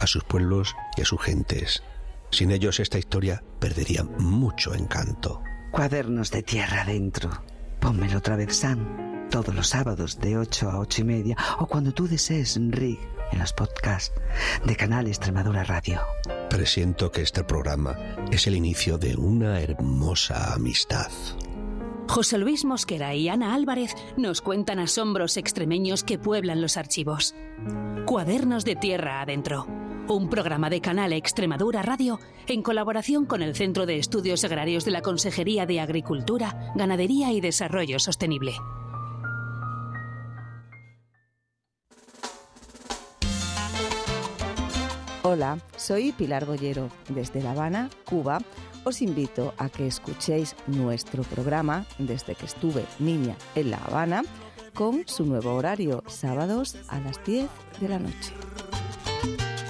a sus pueblos y a sus gentes. Sin ellos esta historia perdería mucho encanto. Cuadernos de tierra adentro. Pónmelo otra vez, Sam. Todos los sábados de 8 a 8 y media o cuando tú desees, Rick, en los podcasts de Canal Extremadura Radio. Presiento que este programa es el inicio de una hermosa amistad. José Luis Mosquera y Ana Álvarez nos cuentan asombros extremeños que pueblan los archivos. Cuadernos de Tierra Adentro. Un programa de Canal Extremadura Radio en colaboración con el Centro de Estudios Agrarios de la Consejería de Agricultura, Ganadería y Desarrollo Sostenible. Hola, soy Pilar Bollero. Desde La Habana, Cuba, os invito a que escuchéis nuestro programa desde que estuve niña en La Habana con su nuevo horario, sábados a las 10 de la noche.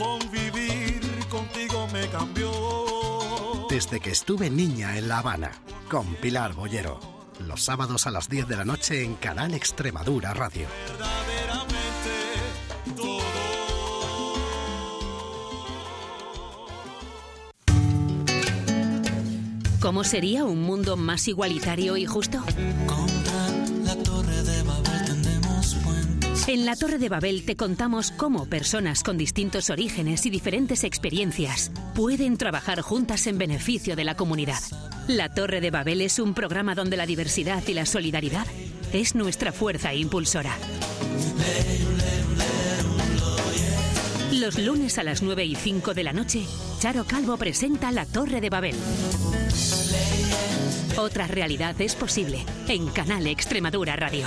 Convivir contigo me cambió. Desde que estuve niña en La Habana, con Pilar Bollero. Los sábados a las 10 de la noche en Canal Extremadura Radio. ¿Cómo sería un mundo más igualitario y justo? En la Torre de Babel te contamos cómo personas con distintos orígenes y diferentes experiencias pueden trabajar juntas en beneficio de la comunidad. La Torre de Babel es un programa donde la diversidad y la solidaridad es nuestra fuerza impulsora. Los lunes a las 9 y 5 de la noche, Charo Calvo presenta La Torre de Babel. Otra realidad es posible en Canal Extremadura Radio.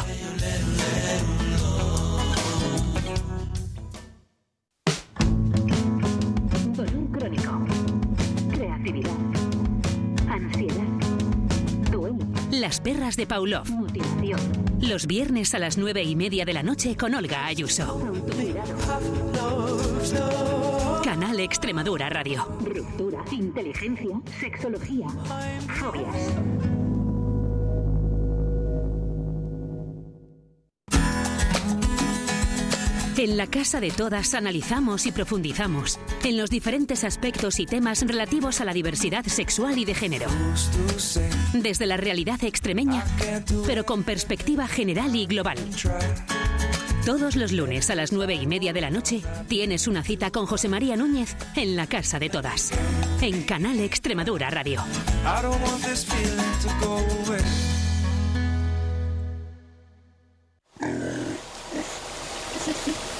De Paulov. Los viernes a las 9 y media de la noche con Olga Ayuso. Canal Extremadura Radio. Ruptura. Inteligencia. Sexología. Fobias. En la Casa de Todas analizamos y profundizamos en los diferentes aspectos y temas relativos a la diversidad sexual y de género. Desde la realidad extremeña, pero con perspectiva general y global. Todos los lunes a las nueve y media de la noche tienes una cita con José María Núñez en la Casa de Todas, en Canal Extremadura Radio.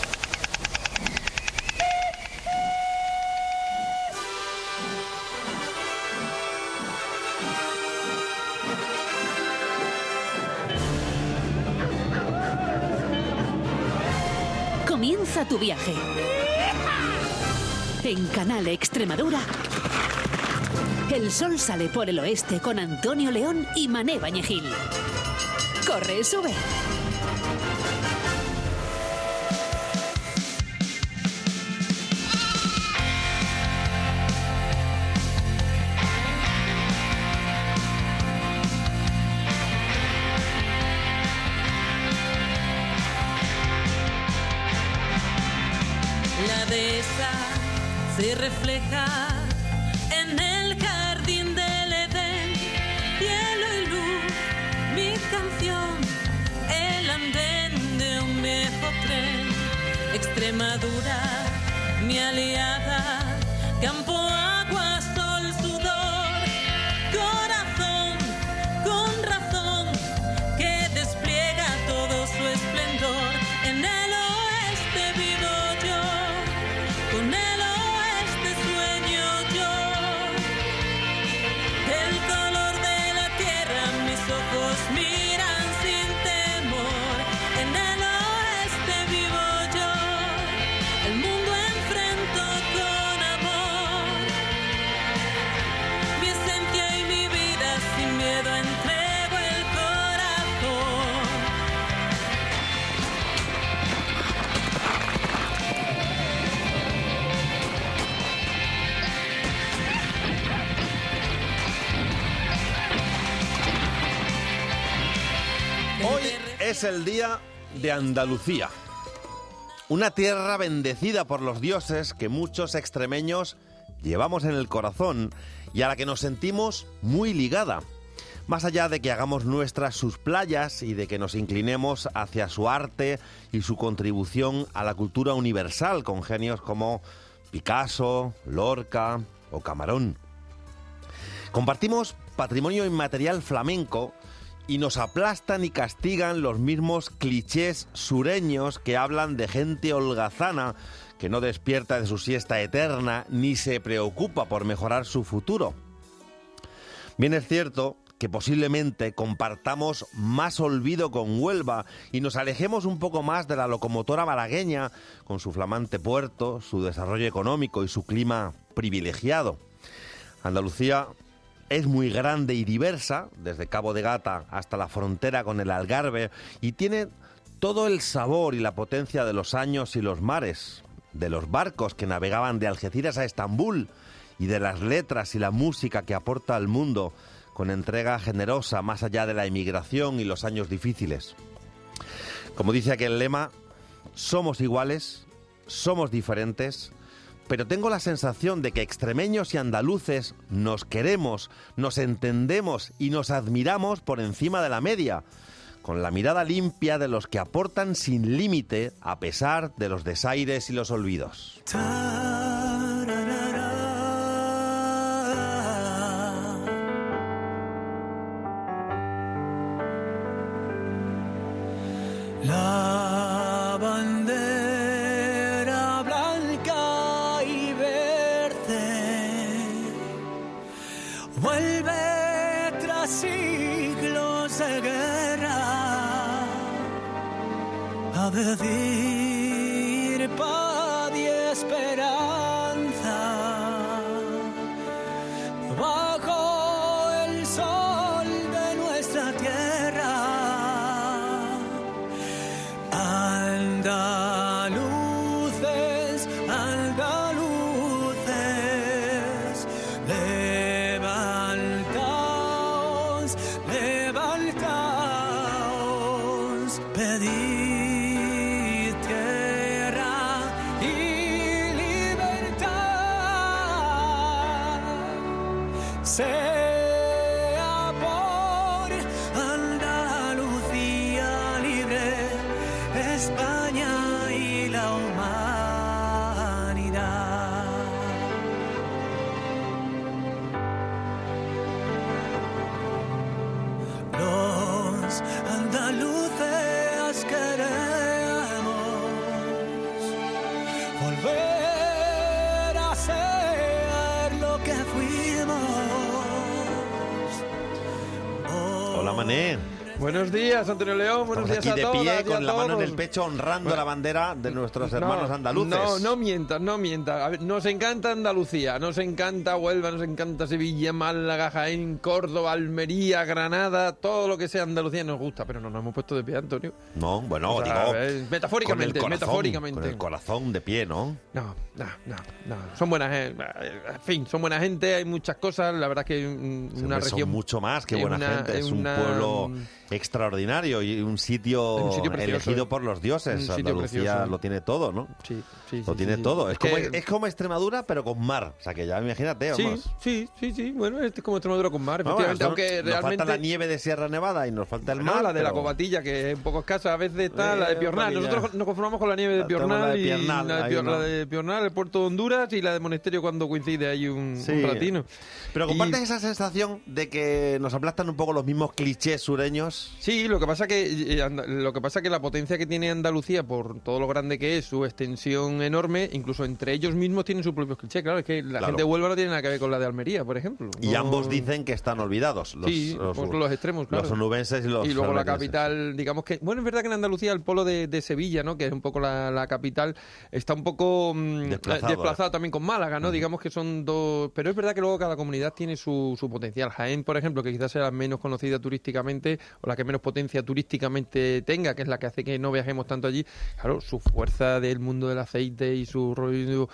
viaje. En Canal Extremadura. El sol sale por el oeste con Antonio León y Mané Bañegil. Corre, sube. Se refleja en el jardín del Edén. Cielo y luz, mi canción, el andén de un viejo tren. Extremadura, mi aliada, campo, es el día de Andalucía. Una tierra bendecida por los dioses que muchos extremeños llevamos en el corazón y a la que nos sentimos muy ligada. Más allá de que hagamos nuestras sus playas y de que nos inclinemos hacia su arte y su contribución a la cultura universal con genios como Picasso, Lorca o Camarón. Compartimos patrimonio inmaterial flamenco y nos aplastan y castigan los mismos clichés sureños que hablan de gente holgazana que no despierta de su siesta eterna ni se preocupa por mejorar su futuro. Bien es cierto que posiblemente compartamos más olvido con Huelva y nos alejemos un poco más de la locomotora malagueña con su flamante puerto, su desarrollo económico y su clima privilegiado. Andalucía es muy grande y diversa, desde Cabo de Gata hasta la frontera con el Algarve, y tiene todo el sabor y la potencia de los años y los mares, de los barcos que navegaban de Algeciras a Estambul, y de las letras y la música que aporta al mundo con entrega generosa más allá de la emigración y los años difíciles. Como dice aquel lema, somos iguales, somos diferentes, pero tengo la sensación de que extremeños y andaluces nos queremos, nos entendemos y nos admiramos por encima de la media, con la mirada limpia de los que aportan sin límite a pesar de los desaires y los olvidos. Siglos de guerra. A decir Buenos días, Antonio León. Buenos Estamos días aquí a de pie con la mano en el pecho honrando la bandera de nuestros hermanos No, andaluces. No, no mientas, no mientas. Nos encanta Andalucía, nos encanta Huelva, nos encanta Sevilla, Málaga, Jaén, Córdoba, Almería, Granada, todo lo que sea Andalucía nos gusta, pero no nos hemos puesto de pie, Antonio. No, bueno, O sea, digo. eh, metafóricamente, con el corazón, metafóricamente. Con el corazón de pie, ¿no? No, no, no, no. Son buena gente. En fin, son buena gente, hay muchas cosas. La verdad que una hombre, región. Son mucho más que buena una- gente. Es un pueblo extraordinario y un sitio, Un sitio precioso, elegido ¿eh? por los dioses. Un Andalucía lo tiene todo, ¿no? Sí, sí, Lo sí, tiene sí. todo. Es, Es como, que- es como Extremadura, pero con mar. O sea, que ya imagínate, Sí, vamos. sí, sí, sí. Bueno, este es como Extremadura con mar, Vamos, efectivamente. aunque nos realmente. falta la nieve de Sierra Nevada y nos falta el mar. la de la cobatilla, que es un poco escasa, a veces está la de Eh, Piornal. Nosotros nos conformamos con la nieve de Piornal, la de y Piornal, la de, ahí Pior- no. la de Piornal, el puerto de Honduras y la de Monesterio cuando coincide ahí un, Sí. un ratino. Pero Y- compartes esa sensación de que nos aplastan un poco los mismos clichés sureños. Sí, lo que pasa que eh, lo que pasa que la potencia que tiene Andalucía por todo lo grande que es, su extensión enorme, incluso entre ellos mismos tienen sus propios clichés. Claro, es que la Claro. gente de Huelva no tiene nada que ver con la de Almería, por ejemplo. Y ambos dicen que están olvidados. Los, sí, los, los extremos, claro. los onubenses y los y luego la capital, digamos que, bueno, es verdad que en Andalucía el polo de, de Sevilla, ¿no? Que es un poco la, la capital, está un poco mm, Desplazado, eh, desplazado ¿eh? también con Málaga, ¿no? Digamos que son dos, pero es verdad que luego cada comunidad tiene su, su potencial. Jaén, por ejemplo, que quizás sea la menos conocida turísticamente, o la que menos potencia turísticamente tenga, que es la que hace que no viajemos tanto allí, claro, su fuerza del mundo del aceite y su rollo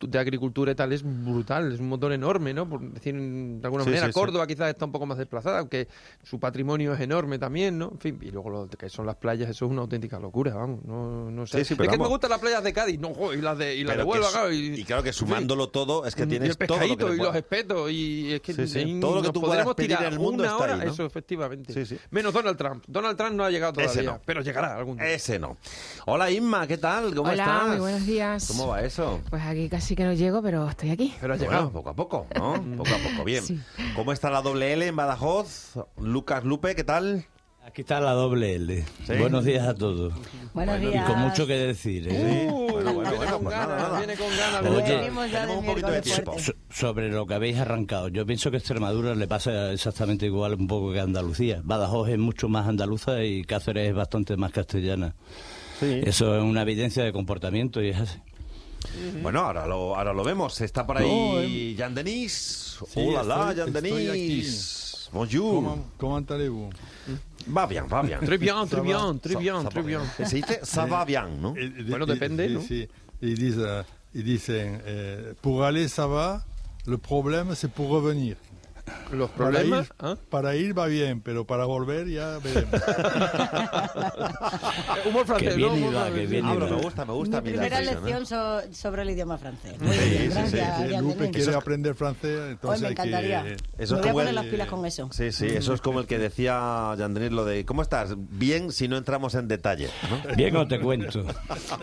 de agricultura y tal es brutal, es un motor enorme, ¿no? Por decir de alguna Sí, manera, sí, sí. Córdoba quizás está un poco más desplazada, aunque su patrimonio es enorme también, ¿no? En fin, y luego lo que son las playas, eso es una auténtica locura, vamos, no, no sé. Sí, sí, es que me vamos. gustan las playas de Cádiz, no, jo, y las de, y las de que Huelva, claro, y claro que sumándolo todo es que y tienes el todo lo que y los espetos y es que Sí, sí. Todo lo que tú podremos pedir en tirar el mundo una está hora, ahí, ¿no? eso efectivamente. Sí, sí. Menos Donald Trump. Donald Trump no ha llegado todavía, Ese no. pero llegará algún día. Ese no. Hola Inma, ¿qué tal? ¿Cómo Hola, estás? muy buenos días. ¿Cómo va eso? Pues aquí casi que no llego, pero estoy aquí. Pero ha Bueno, llegado. poco a poco, ¿no? Poco a poco, bien. Sí. ¿Cómo está la doble L en Badajoz? Lucas Lupe, ¿qué tal? Aquí está la doble L. Sí. Buenos días a todos. Buenos Y días. con mucho que decir. ¿eh? Bueno, bueno, bueno, con pues nada, nada. viene con ganas. Oye, tenemos un poquito de tiempo. So- sobre lo que habéis arrancado, yo pienso que Extremadura le pasa exactamente igual un poco que Andalucía. Badajoz es mucho más andaluza y Cáceres es bastante más castellana. Sí. Eso es una evidencia de comportamiento y es así. Bueno, ahora lo, ahora lo vemos. Está por ahí Jean Denis. Sí, Hola, estoy Denis. Bonjour. Comment allez-vous Va bien, va bien. Très bien, très bien, très bien, ça très va bien. Ça va bien, ¿no? Et- et- Bueno, depende, ¿no? Ils disent, euh, ils dicen, eh, pour aller ça va, le problème c'est pour revenir. Los Para problemas... ir, ¿ah? para ir va bien, pero para volver ya veremos. Humor francés, Que bien ¿no? Iba, sí. bien Ah, iba. me gusta, me gusta. Mi primera ¿eh? lección so- sobre el idioma francés. Muy Sí, bien, sí, gracias, sí. Jan Lupe quiere aprender francés, Hoy entonces me hay encantaría. que... Eso me es voy a poner el- las pilas con eso. Sí, sí, eso es como el que decía Denis, lo de ¿cómo estás? Bien si no entramos en detalle. ¿no? Bien, os te cuento.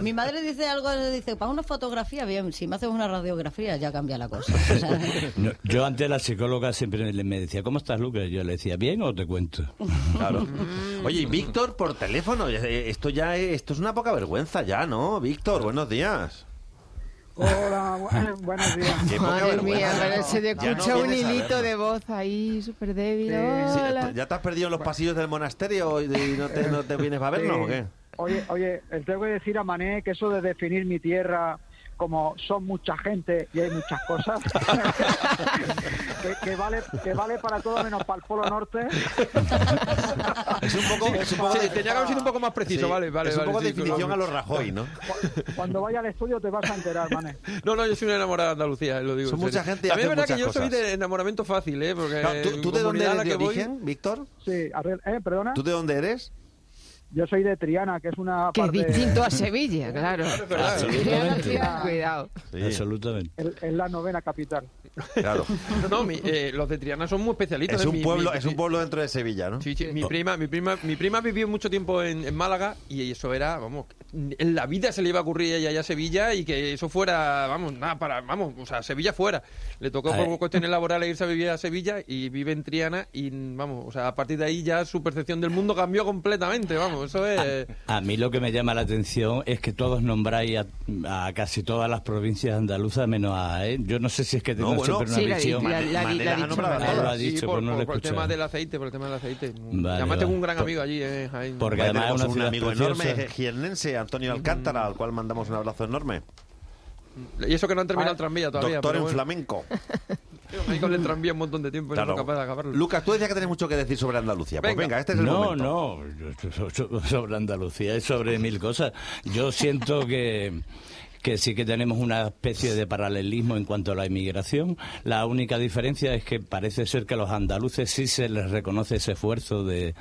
Mi madre dice algo, dice, para una fotografía, bien, si me haces una radiografía ya cambia la cosa. O sea, No, yo antes la psicóloga siempre le- me decía, ¿cómo estás, Lucas? Yo le decía, ¿bien o te cuento? Claro. Oye, y Víctor, por teléfono, eh, esto ya es, esto es una poca vergüenza ya, ¿no? Víctor, buenos días. Hola, bu- buenos días. Qué poca Madre mía, pero se te Ya no escucha un hilito de voz ahí súper débil. Sí, Hola. ¿Ya te has perdido en los pasillos del monasterio y no te, no te vienes a vernos Sí. o qué? Oye, oye, les tengo que decir a Mané que eso de definir mi tierra como son mucha gente y hay muchas cosas, que, que vale que vale para todo menos para el Polo Norte. Es un poco, es un poco Sí, tenía que haber sido un poco más preciso, Sí, vale, vale. es un vale, poco sí, definición claro. a los Rajoy, ¿no? Cuando vaya al estudio te vas a enterar, Mané. No, no, yo soy un enamorado de Andalucía, lo digo. Son en mucha gente También es verdad que yo muchas soy cosas. de enamoramiento fácil, ¿eh? Porque ¿tú, tú de dónde eres la de voy- origen, Víctor? Sí, a ver, eh, perdona. ¿Tú de dónde eres? Yo soy de Triana, que es una Que es parte... distinto a Sevilla, claro. Absolutamente. Cuidado. Sí. Absolutamente. Es la novena capital. Claro. No, mi- eh, los de Triana son muy especialistas. Es un Mi- pueblo, mi- es un pueblo dentro de Sevilla, ¿no? Sí, sí, mi prima, mi prima, mi prima vivió mucho tiempo en, en Málaga y eso era, vamos, en la vida se le iba a ocurrir a ella allá a Sevilla y que eso fuera, vamos, nada para, vamos, o sea, Sevilla fuera. Le tocó por cuestiones laborales irse a vivir a Sevilla y vive en Triana y vamos, o sea, a partir de ahí ya su percepción del mundo cambió completamente, vamos, eso es A mí lo que me llama la atención es que todos nombráis a, a casi todas las provincias andaluzas menos a... ¿eh? Yo no sé si es que tengo No, bueno, siempre una Sí, la, visión... la, la, la, ha nombrado a lo ha Sí, dicho, por, no he por el tema escuchado. del aceite, por el tema del aceite. Vale, Además vale. tengo un gran amigo allí en Jaén. Porque además es tenemos una un amigo preciosa. enorme, eh, jiennense, Antonio Alcántara, al cual mandamos un abrazo enorme. Y eso que no han terminado el tranvía todavía. Doctor pero en bueno. flamenco. Ahí con el tranvía un montón de tiempo y no Claro. fue capaz de acabarlo. Lucas, tú decías que tenés mucho que decir sobre Andalucía. Pues Venga. venga, este es el no, momento. no, so- sobre Andalucía es sobre mil cosas. Yo siento que, que sí que tenemos una especie de paralelismo en cuanto a la inmigración. La única diferencia es que parece ser que a los andaluces sí se les reconoce ese esfuerzo de,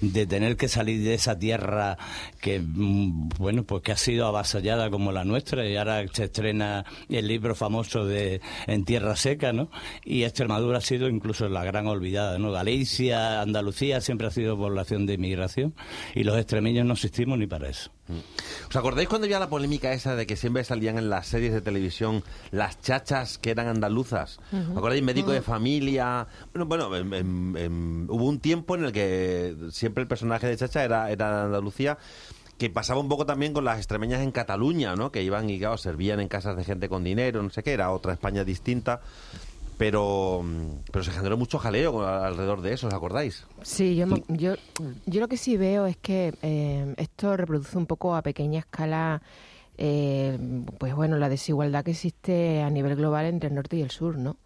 de tener que salir de esa tierra que, mm, bueno, pues que ha sido avasallada como la nuestra y ahora se estrena el libro famoso de En Tierra Seca, ¿no? Y Extremadura ha sido incluso la gran olvidada, ¿no? Galicia, Andalucía siempre ha sido población de inmigración y los extremeños no existimos ni para eso. ¿Os acordáis cuando había la polémica esa de que siempre salían en las series de televisión las chachas que eran andaluzas? ¿Os acordáis? Médico de familia. Bueno, bueno em, hubo un tiempo en el que siempre el personaje de chacha era, era de Andalucía que pasaba un poco también con las extremeñas en Cataluña, ¿no? Que iban y, claro, servían en casas de gente con dinero, no sé qué, era otra España distinta. Pero, pero se generó mucho jaleo alrededor de eso, ¿os acordáis? Sí, yo, yo, yo lo que sí veo es que eh, esto reproduce un poco a pequeña escala, eh, pues bueno, la desigualdad que existe a nivel global entre el norte y el sur, ¿no?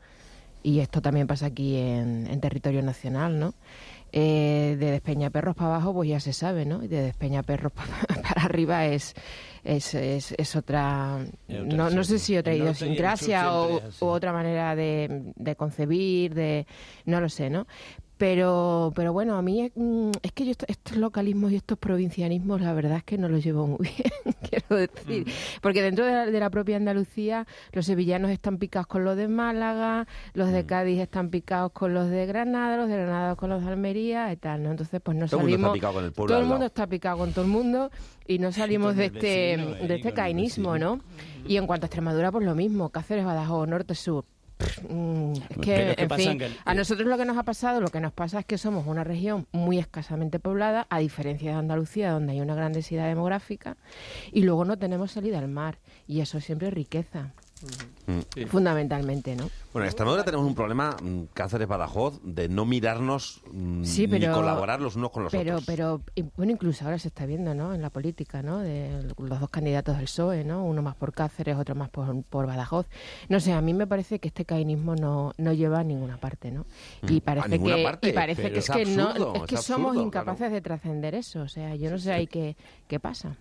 Y esto también pasa aquí en, en territorio nacional, ¿no? Eh, de Despeñaperros para abajo, pues ya se sabe, ¿no? Y de Despeñaperros pa- para arriba es, es, es, es otra, no, no sé si otra idiosincrasia o otra manera de, de concebir, de no lo sé, ¿no? Pero, pero bueno, a mí mm, es que yo esto- estos localismos y estos provincianismos, la verdad es que no los llevo muy bien, quiero decir. Porque dentro de la, de la propia Andalucía, los sevillanos están picados con los de Málaga, los de Cádiz están picados con los de Granada, los de Granada con los de Almería y tal, ¿no? Entonces, pues no Todo el mundo está salimos... picado con el pueblo todo el mundo está picado con todo el mundo y no salimos de este, vecino, de este con el cainismo. ¿no? Y en cuanto a Extremadura, pues lo mismo, Cáceres, Badajoz, Norte, Sur. Es que, en pasa fin, a nosotros lo que nos ha pasado, lo que nos pasa es que somos una región muy escasamente poblada, a diferencia de Andalucía, donde hay una gran densidad demográfica, y luego no tenemos salida al mar, y eso siempre es riqueza, Mm. fundamentalmente, ¿no? Bueno, en Extremadura tenemos un problema, mm, Cáceres-Badajoz, de no mirarnos mm, Sí, pero- ni colaborar los unos con los pero, otros. pero, bueno, incluso ahora se está viendo, ¿no? En la política, ¿no? De los dos candidatos del PSOE, ¿no? Uno más por Cáceres, otro más por, por Badajoz. No sé, a mí me parece que este cainismo no, no lleva a ninguna parte, ¿no? Mm, Y parece que, parte, y parece que es, es que no, absurdo, es es que somos absurdo, incapaces de trascender eso. O sea, yo no sé ahí qué, qué pasa.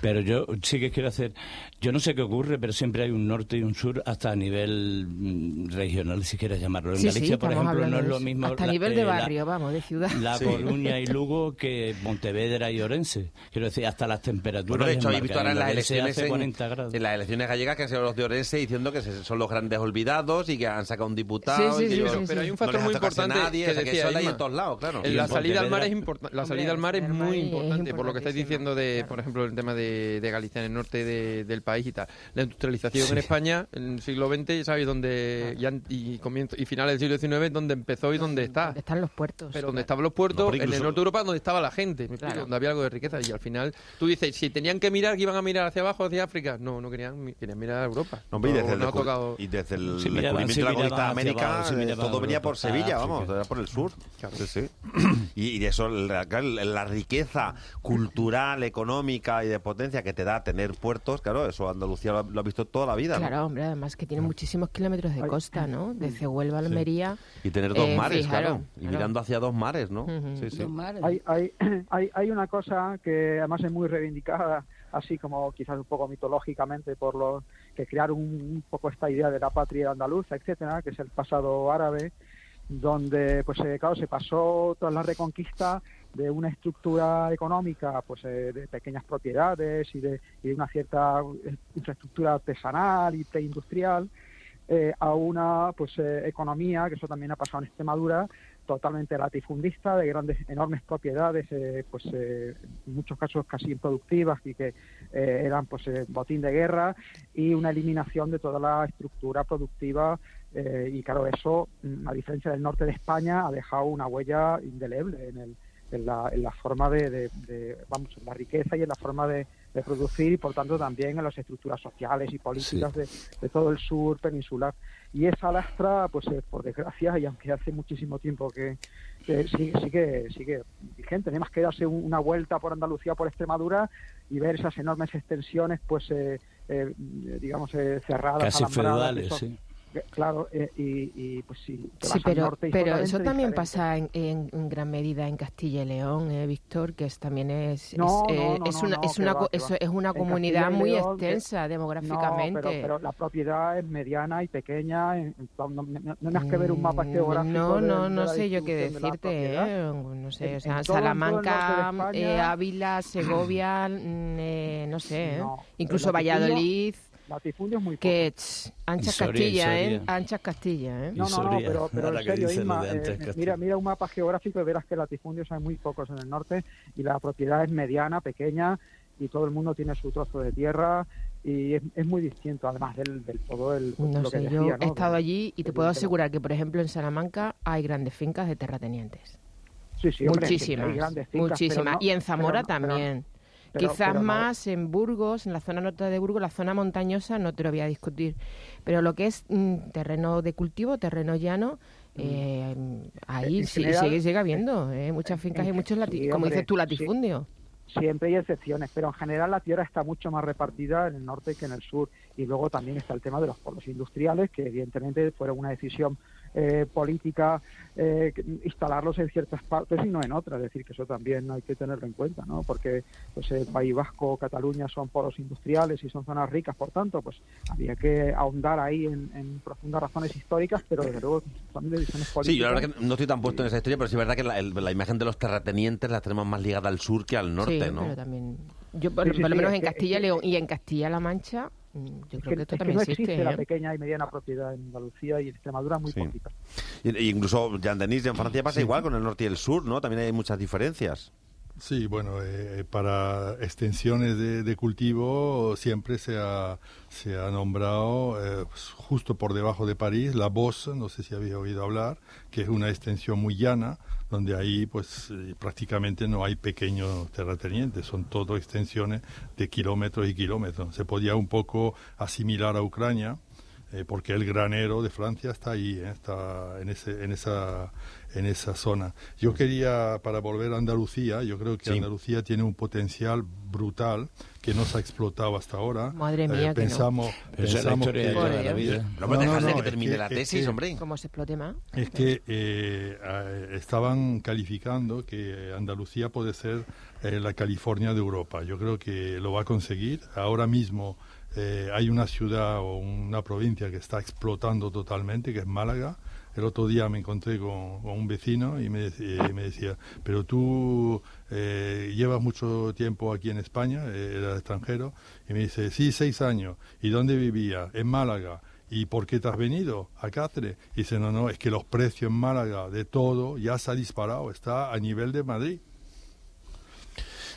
Pero yo sí que quiero hacer, yo no sé qué ocurre, pero siempre hay un norte y un sur hasta a nivel mm, regional, si quieres llamarlo. En Sí, sí, Galicia, por ejemplo, no es lo mismo. Hasta a la- nivel eh, de la- barrio, vamos, de ciudad. La Sí. Coruña y Lugo que Pontevedra y Orense. Quiero decir, hasta las temperaturas. Bueno, de hecho, habéis visto ahora en las elecciones, en, 40 grados. en las elecciones gallegas que han sido los de Orense diciendo que se- son los grandes olvidados y que han sacado un diputado Sí, y sí, que sí, yo- sí, Pero hay un factor muy a importante nadie, que o sea, decía la hay en todos lados, claro. Y la salida al mar es. La salida al mar es muy importante, por lo que estáis diciendo de, por ejemplo, el tema de, de Galicia en el norte de- del país y tal. La industrialización en España en el siglo XX, ¿sabes? Donde ya, y comienzo y finales del siglo XIX, donde empezó y donde está. Donde están los puertos. Pero donde claro. estaban los puertos, No, pero en el incluso- norte de Europa, donde estaba la gente. Claro. donde había algo de riqueza. Y al final, tú dices, si tenían que mirar, que iban a mirar hacia abajo, hacia África. No, no querían, querían mirar a Europa. No, hombre, y desde, el, no ha descu- tocado. y desde el Sí, miraban, descubrimiento sí, de la conquista América, abajo, sí, eh, miraban todo venía por Sevilla, vamos, era por el sur. Sí, sí. Y, y de eso, la, la riqueza cultural, económica y de potencia que te da tener puertos, claro, eso Andalucía lo ha, lo ha visto toda la vida. ¿no? Claro, hombre, además que tiene muchísimos kilómetros de costa, ¿no? Desde Huelva a Almería. Y tener dos Eh, mares, fijaros, claro. Y claro. mirando hacia dos mares, ¿no? Sí, sí. Mares. Hay, hay, hay, hay una cosa que además es muy reivindicada, así como quizás un poco mitológicamente por los que crearon un, un poco esta idea de la patria andaluza, etcétera, que es el pasado árabe, donde pues eh, claro se pasó toda la reconquista de una estructura económica pues eh, de pequeñas propiedades y de, una cierta eh, infraestructura artesanal y preindustrial eh, a una pues eh, economía que eso también ha pasado en Extremadura totalmente latifundista de grandes enormes propiedades pues en muchos casos casi improductivas y que eran pues botín de guerra y una eliminación de toda la estructura productiva y claro eso mm, a diferencia del norte de España ha dejado una huella indeleble en el en la, en la forma de, de- de, vamos en la riqueza y en la forma de, de producir y por tanto también en las estructuras sociales y políticas de, de todo el sur peninsular y esa lastra pues eh, por desgracia y aunque hace muchísimo tiempo que, que sigue, sigue sigue vigente tenemos que darse un- una vuelta por Andalucía por Extremadura y ver esas enormes extensiones pues eh, eh, digamos eh, cerradas Casi feudales, sí. Claro, eh, y, y, pues sí, Sí, pero, norte pero eso también diferente. pasa en, en- en gran medida en Castilla y León, eh, Víctor, que es, también es, No, es, no, eh, no, es no, una, es una, va, eso es una comunidad muy León, que- extensa demográficamente. No, pero, pero la propiedad es mediana y pequeña. no, no, no, no tienes que ver un mapa Mm, geográfico. No, no, de no sé yo qué de decirte, eh, no sé, En- o sea, todo- Salamanca, España- eh, Ávila, Segovia, mm, eh, no sé, eh, incluso Valladolid, Latifundio es muy poco. que anchas Castilla, eh, anchas Castilla, eh. No, no, no, pero, pero en que serio, eh, Castilla. mira, mira un mapa geográfico y verás que latifundios hay muy pocos en el norte y la propiedad es mediana, pequeña y todo el mundo tiene su trozo de tierra y es, es muy distinto, además del, del todo el No lo que sé, decía, yo ¿no? he estado allí y te puedo asegurar que, por ejemplo, en Salamanca hay grandes fincas de terratenientes. Sí, sí, hombre, muchísimas, hay grandes fincas, muchísimas. no- y en Zamora pero no- pero- también. Pero- Quizás pero no- más en Burgos, en la zona norte de Burgos, la zona montañosa, no te lo voy a discutir. Pero lo que es mm, terreno de cultivo, terreno llano, eh, ahí En sí, general, sigue, sigue habiendo eh, muchas fincas y muchos, sí, como dices tú, sí. latifundios. Siempre hay excepciones, pero en general la tierra está mucho más repartida en el norte que en el sur. Y luego también está el tema de los polos industriales, que evidentemente fueron una decisión eh, política eh, instalarlos en ciertas partes y no en otras. Es decir, que eso también hay que tenerlo en cuenta, ¿no? Porque pues, el País Vasco, Cataluña son polos industriales y son zonas ricas, por tanto, pues habría que ahondar ahí en, en profundas razones históricas, pero desde luego son decisiones políticas. Sí, yo la verdad que no estoy tan puesto en esa historia, pero sí es verdad que la, el- la imagen de los terratenientes la tenemos más ligada al sur que al norte, sí, ¿no? pero también... Yo, por, Sí, sí, por lo menos en Castilla y León y en Castilla-La Mancha, mm, yo Es creo que, que esto es que también no existe. existe la ¿eh? pequeña y mediana propiedad en Andalucía y en Extremadura muy Sí. poquita. Y- y incluso, Jean Denis, en Francia pasa igual con el norte y el sur, ¿no? También hay muchas diferencias. Sí, bueno, eh, para extensiones de, de cultivo siempre se ha, nombrado eh, pues, justo por debajo de París la Bosse, no sé si habéis oído hablar, que es una extensión muy llana, donde ahí pues eh, prácticamente no hay pequeños terratenientes, son todo extensiones de kilómetros y kilómetros. Se podía un poco asimilar a Ucrania, eh, porque el granero de Francia está ahí, eh, está en, ese, en, esa, en esa zona. Yo quería, para volver a Andalucía, yo creo que Sí. Andalucía tiene un potencial brutal que no se ha explotado hasta ahora. Madre mía, que no. pensamos, es la pensamos que- la vida. No, dejadle que es termine la es tesis, que- hombre. Como se explote más. es que eh, eh, estaban calificando que Andalucía puede ser eh, la California de Europa. Yo creo que lo va a conseguir. Ahora mismo eh, hay una ciudad o una provincia que está explotando totalmente, que es Málaga. El otro día me encontré con, un vecino y me, y me decía, pero tú eh, llevas mucho tiempo aquí en España, eh, era extranjero, y me dice, sí, seis años. ¿Y dónde vivía? En Málaga. ¿Y por qué te has venido a Cáceres? Y dice, no, no, es que los precios en Málaga de todo ya se ha disparado, está a nivel de Madrid.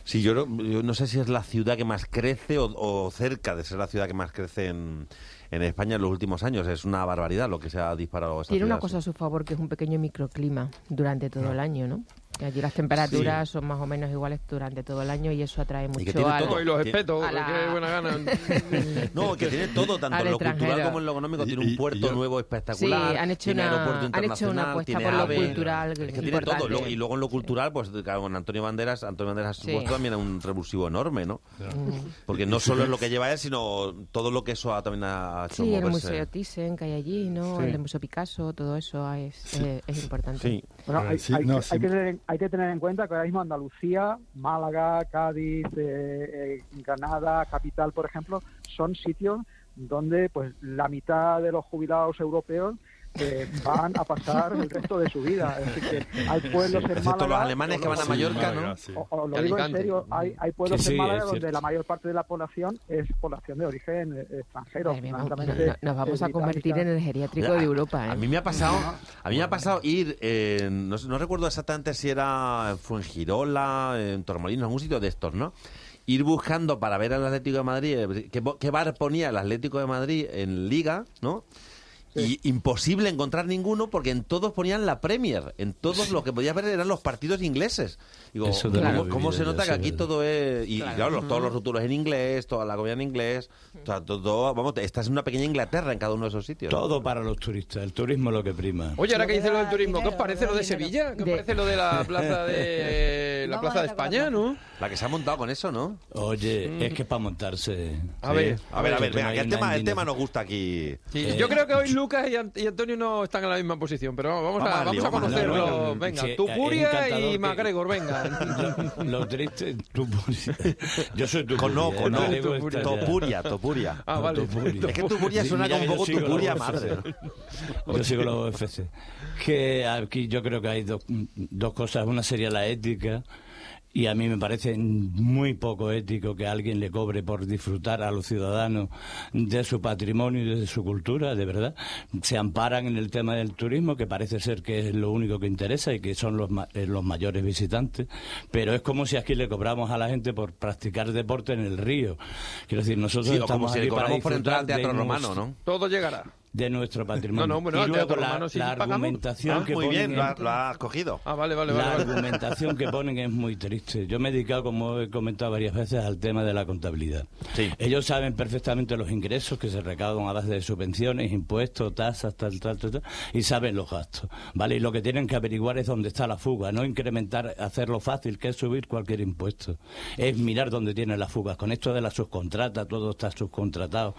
Sí, yo, no- yo no sé si es la ciudad que más crece o, o cerca de ser la ciudad que más crece en, en España en los últimos años. Es una barbaridad lo que se ha disparado esa Tiene una cosa a su favor que es un pequeño microclima durante todo el año, ¿no? Allí las temperaturas son más o menos iguales durante todo el año y eso atrae mucho que tiene al- todo. Y los espetos, a la- qué buena gana. No, que tiene todo, tanto en lo cultural como en lo económico. Tiene Y- un y puerto yo- nuevo Sí, espectacular. han hecho tiene una, aeropuerto han hecho una apuesta tiene por lo AVE. cultural Es que tiene importante. todo. Luego- y luego en lo cultural, pues claro, con Antonio Banderas, Antonio Banderas Sí. supuesto también un revulsivo enorme, ¿no? Porque no solo es lo que lleva él, sino todo lo que eso ha, también ha hecho Sí, el moverse. Museo Thyssen que hay allí, ¿no? Sí. El Museo Picasso, todo eso es, es, es importante. Sí. Bueno, Eh, hay, sí, hay sí. hay que tener, hay que tener en cuenta que ahora mismo Andalucía, Málaga, Cádiz, eh, eh, Granada, Capital, por ejemplo, son sitios donde pues la mitad de los jubilados europeos eh, van a pasar el resto de su vida. Es decir, que hay pueblos en Excepto Málaga... los alemanes que van a Sí, Mallorca, Málaga, ¿no? sí. O, o lo digo en serio, hay, hay pueblos Que sí, en Málaga donde la mayor parte de la población es población de origen eh, extranjero. No- nos vamos a convertir en el geriátrico Mira, de Europa, ¿eh? A mí me ha pasado, a mí me ha pasado ir, eh, no, no recuerdo exactamente si era en Fuengirola, en Torremolinos, algún sitio de estos, ¿no? Ir buscando para ver al Atlético de Madrid, eh, qué bar ponía el Atlético de Madrid en Liga, ¿no? Y imposible encontrar ninguno porque en todos ponían la Premier. En todos lo que podías ver eran los partidos ingleses. Digo, Eso ¿cómo, lo he cómo se nota que aquí sí, todo es... Y Claro. claro, los- todos los rótulos en inglés, toda la comida en inglés. o sea, todo, vamos, estás en una pequeña Inglaterra en cada uno de esos sitios. Todo para los turistas, el turismo es lo que prima. Oye, ahora que Lo dice que lo del turismo, ¿qué os parece lo de Sevilla? ¿Qué os parece lo de la plaza de la Vamos plaza de. España, no? La que se ha montado con eso, ¿no? Oye, es que es para montarse. A Sí. ver, a ver, a ver, venga, que el tema, el tema nos gusta aquí. Sí, Eh, yo creo que hoy Lucas y, Ant- y Antonio no están en la misma posición, pero vamos, Vamos a, vamos lío, a vamos al conocerlo. lío. No, no, venga, sí, tú es Puria encantador y que- MacGregor, venga. Lo, lo triste, tú, yo soy tu Con no, con no. Tupuria. Topuria, Topuria. Ah, vale. Es que Tupuria suena mira como un poco Tupuria los madre. Yo sigo los UFC. Que aquí yo creo que hay dos, dos cosas. Una sería la ética. Y a mí me parece muy poco ético que alguien le cobre por disfrutar a los ciudadanos de su patrimonio y de su cultura, de verdad. Se amparan en el tema del turismo, que parece ser que es lo único que interesa y que son los, ma- eh, los mayores visitantes. Pero es como si aquí le cobramos a la gente por practicar deporte en el río. Quiero decir, nosotros Sí, estamos como si le aquí para cobramos por entrar al disfrutar teatro de romano, ¿no? Todo llegará. De nuestro patrimonio. No, no, bueno, y luego la, sí la argumentación Ah, que muy ponen bien, en- lo, ha- lo has cogido. Ah, vale, vale, la vale. vale. argumentación que ponen es muy triste. Yo me he dedicado, como he comentado varias veces, al tema de la contabilidad. Sí. Ellos saben perfectamente los ingresos que se recaudan a base de subvenciones, impuestos, tasas, tal, tal, tal, tal, y saben los gastos. ¿Vale? Y lo que tienen que averiguar es dónde está la fuga, no incrementar, hacerlo fácil, que es subir cualquier impuesto. Es mirar dónde tienen las fugas. Con esto de la subcontrata, todo está subcontratado.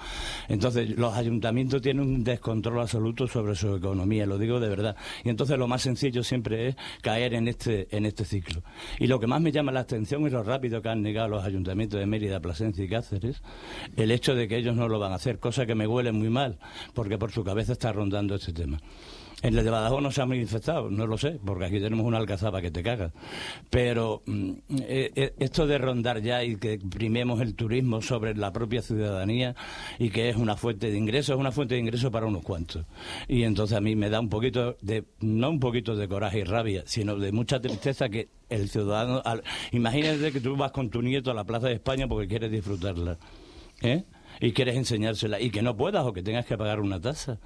Entonces, los ayuntamientos tienen un descontrol absoluto sobre su economía, lo digo de verdad. Y entonces lo más sencillo siempre es caer en este, en este ciclo. Y lo que más me llama la atención es lo rápido que han negado los ayuntamientos de Mérida, Plasencia y Cáceres, el hecho de que ellos no lo van a hacer, cosa que me huele muy mal, porque por su cabeza está rondando este tema. En el de Badajoz no se ha manifestado, no lo sé, porque aquí tenemos una alcazaba que te caga. Pero mm, eh, eh, esto de rondar ya y que primemos el turismo sobre la propia ciudadanía y que es una fuente de ingresos, es una fuente de ingresos para unos cuantos. Y entonces a mí me da un poquito de, no un poquito de coraje y rabia, sino de mucha tristeza que el ciudadano, al, imagínate que tú vas con tu nieto a la Plaza de España porque quieres disfrutarla, ¿eh? Y quieres enseñársela y que no puedas o que tengas que pagar una tasa.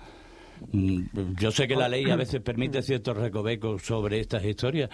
Mm, Yo sé que la ley a veces permite ciertos recovecos sobre estas historias,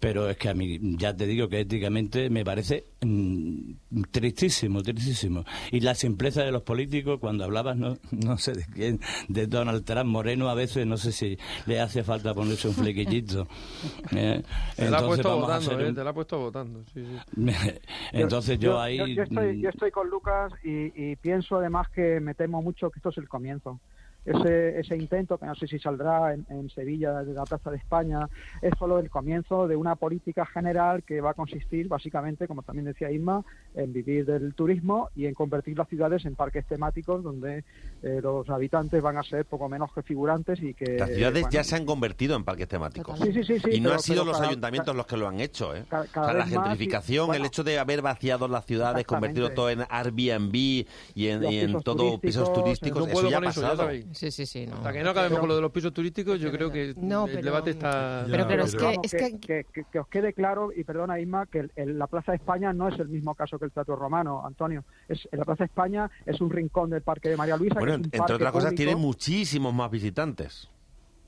pero es que a mí, ya te digo que éticamente me parece mm, tristísimo, tristísimo. Y la simpleza de los políticos, cuando hablabas, no, no sé de quién, de Donald Trump, Moreno, a veces no sé si le hace falta ponerse un flequillito. ¿eh? Te la ha puesto votando, ¿eh? Te la ha puesto votando, sí, sí. Entonces yo, ahí... Yo, yo estoy, mm, yo estoy con Lucas y, y pienso además que me temo mucho que esto es el comienzo. Ese, ese intento, que no sé si saldrá en, en Sevilla, de la Plaza de España, es solo el comienzo de una política general que va a consistir básicamente, como también decía Isma, en vivir del turismo y en convertir las ciudades en parques temáticos donde eh, los habitantes van a ser poco menos que figurantes y que... Las ciudades bueno, ya se han convertido en parques temáticos. Sí, sí, sí, sí, y no pero- han sido los cada- ayuntamientos los que lo han hecho. ¿eh? O sea, la gentrificación, bueno. el hecho de haber vaciado las ciudades, convertido todo en Airbnb y en, Los y en pisos todo pisos turísticos, eso ya ha ya pasado. sabéis. Sí, sí, sí. No. Hasta que no acabemos con lo de los pisos turísticos, yo creo que No, el pero- debate está... Pero claro, es que- es que- que, que- que os quede claro, y perdona Isma, que el- el- la Plaza de España no es el mismo caso que el Teatro Romano, Antonio. Es, la Plaza de España es un rincón del Parque de María Luisa. que Bueno, es un entre otras cosas, público. tiene muchísimos más visitantes.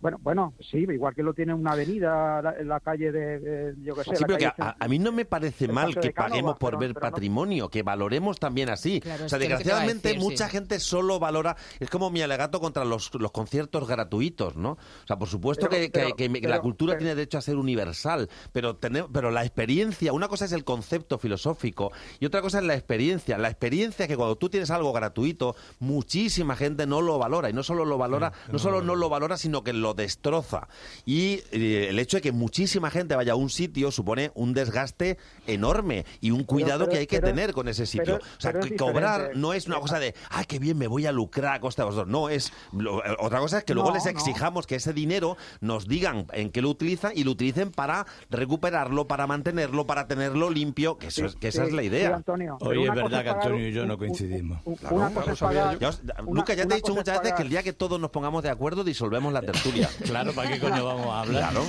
Bueno, bueno, sí, igual que lo tiene una avenida, la, la calle de, de- yo qué sé. Sí, la pero que a, a mí no me parece mal que paguemos por pero- ver pero no- patrimonio, que valoremos también así. Claro, o sea, desgraciadamente decir, mucha sí. gente solo valora, es como mi alegato contra los, los conciertos gratuitos, ¿no? O sea, por supuesto Pero- que, que- pero- que la pero- cultura pero- tiene derecho a ser universal, pero, tener, pero la experiencia, una cosa es el concepto filosófico y otra cosa es la experiencia. La experiencia es que cuando tú tienes algo gratuito, muchísima gente no lo valora y no solo lo valora, no solo no lo valora, sino que lo destroza. Y eh, el hecho de que muchísima gente vaya a un sitio supone un desgaste enorme y un cuidado pero- que hay que pero- tener con ese sitio. pero- o sea, cobrar no es una cosa de, ay, qué bien, me voy a lucrar a costa de vosotros. No, es. lo- eh, otra cosa es que luego No, les no. exijamos que ese dinero nos digan en qué lo utilizan y lo utilicen para recuperarlo, para mantenerlo, para tenerlo limpio, que, eso es, que esa sí, es la sí, idea. Antonio, pero Oye, es verdad que Antonio y un- yo no coincidimos. un- Claro, una claro, cosa es sabía pagar- yo. Ya os- una- Luca, ya te he dicho muchas veces pagar- que el día que todos nos pongamos de acuerdo disolvemos la tertulia. Claro, ¿para qué coño vamos a hablar? Claro.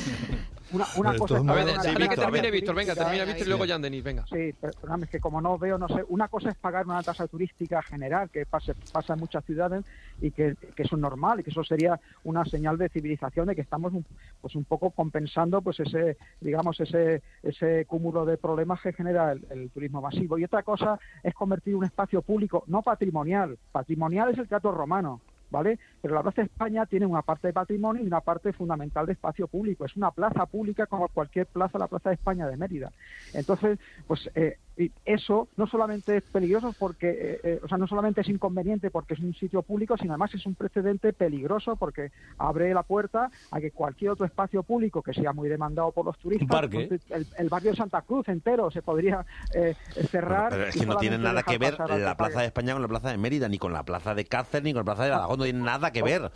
Una, una cosa es A ver, que tasa termine Víctor, venga, turística, termina Víctor y luego Denis, venga. Sí, perdóname, es que como no veo, no sé, una cosa es pagar una tasa turística general que pase- pasa en muchas ciudades y que, que eso es normal y que eso sería una señal de civilización de que estamos un, pues un poco compensando pues ese digamos ese ese cúmulo de problemas que genera el, el turismo masivo y otra cosa es convertir un espacio público no patrimonial patrimonial es el teatro romano ¿vale? Pero la Plaza de España tiene una parte de patrimonio y una parte fundamental de espacio público. Es una plaza pública como cualquier plaza, la Plaza de España de Mérida. Entonces, pues eh, y eso no solamente es peligroso porque, eh, eh, o sea, no solamente es inconveniente porque es un sitio público, sino además es un precedente peligroso porque abre la puerta a que cualquier otro espacio público que sea muy demandado por los turistas, pues, el, el barrio de Santa Cruz entero se podría eh, cerrar. Pero es y que no tiene nada que ver la Plaza de España con la Plaza de Mérida, ni con la Plaza de Cáceres, ni con la Plaza de Badajoz, no tiene nada que ver.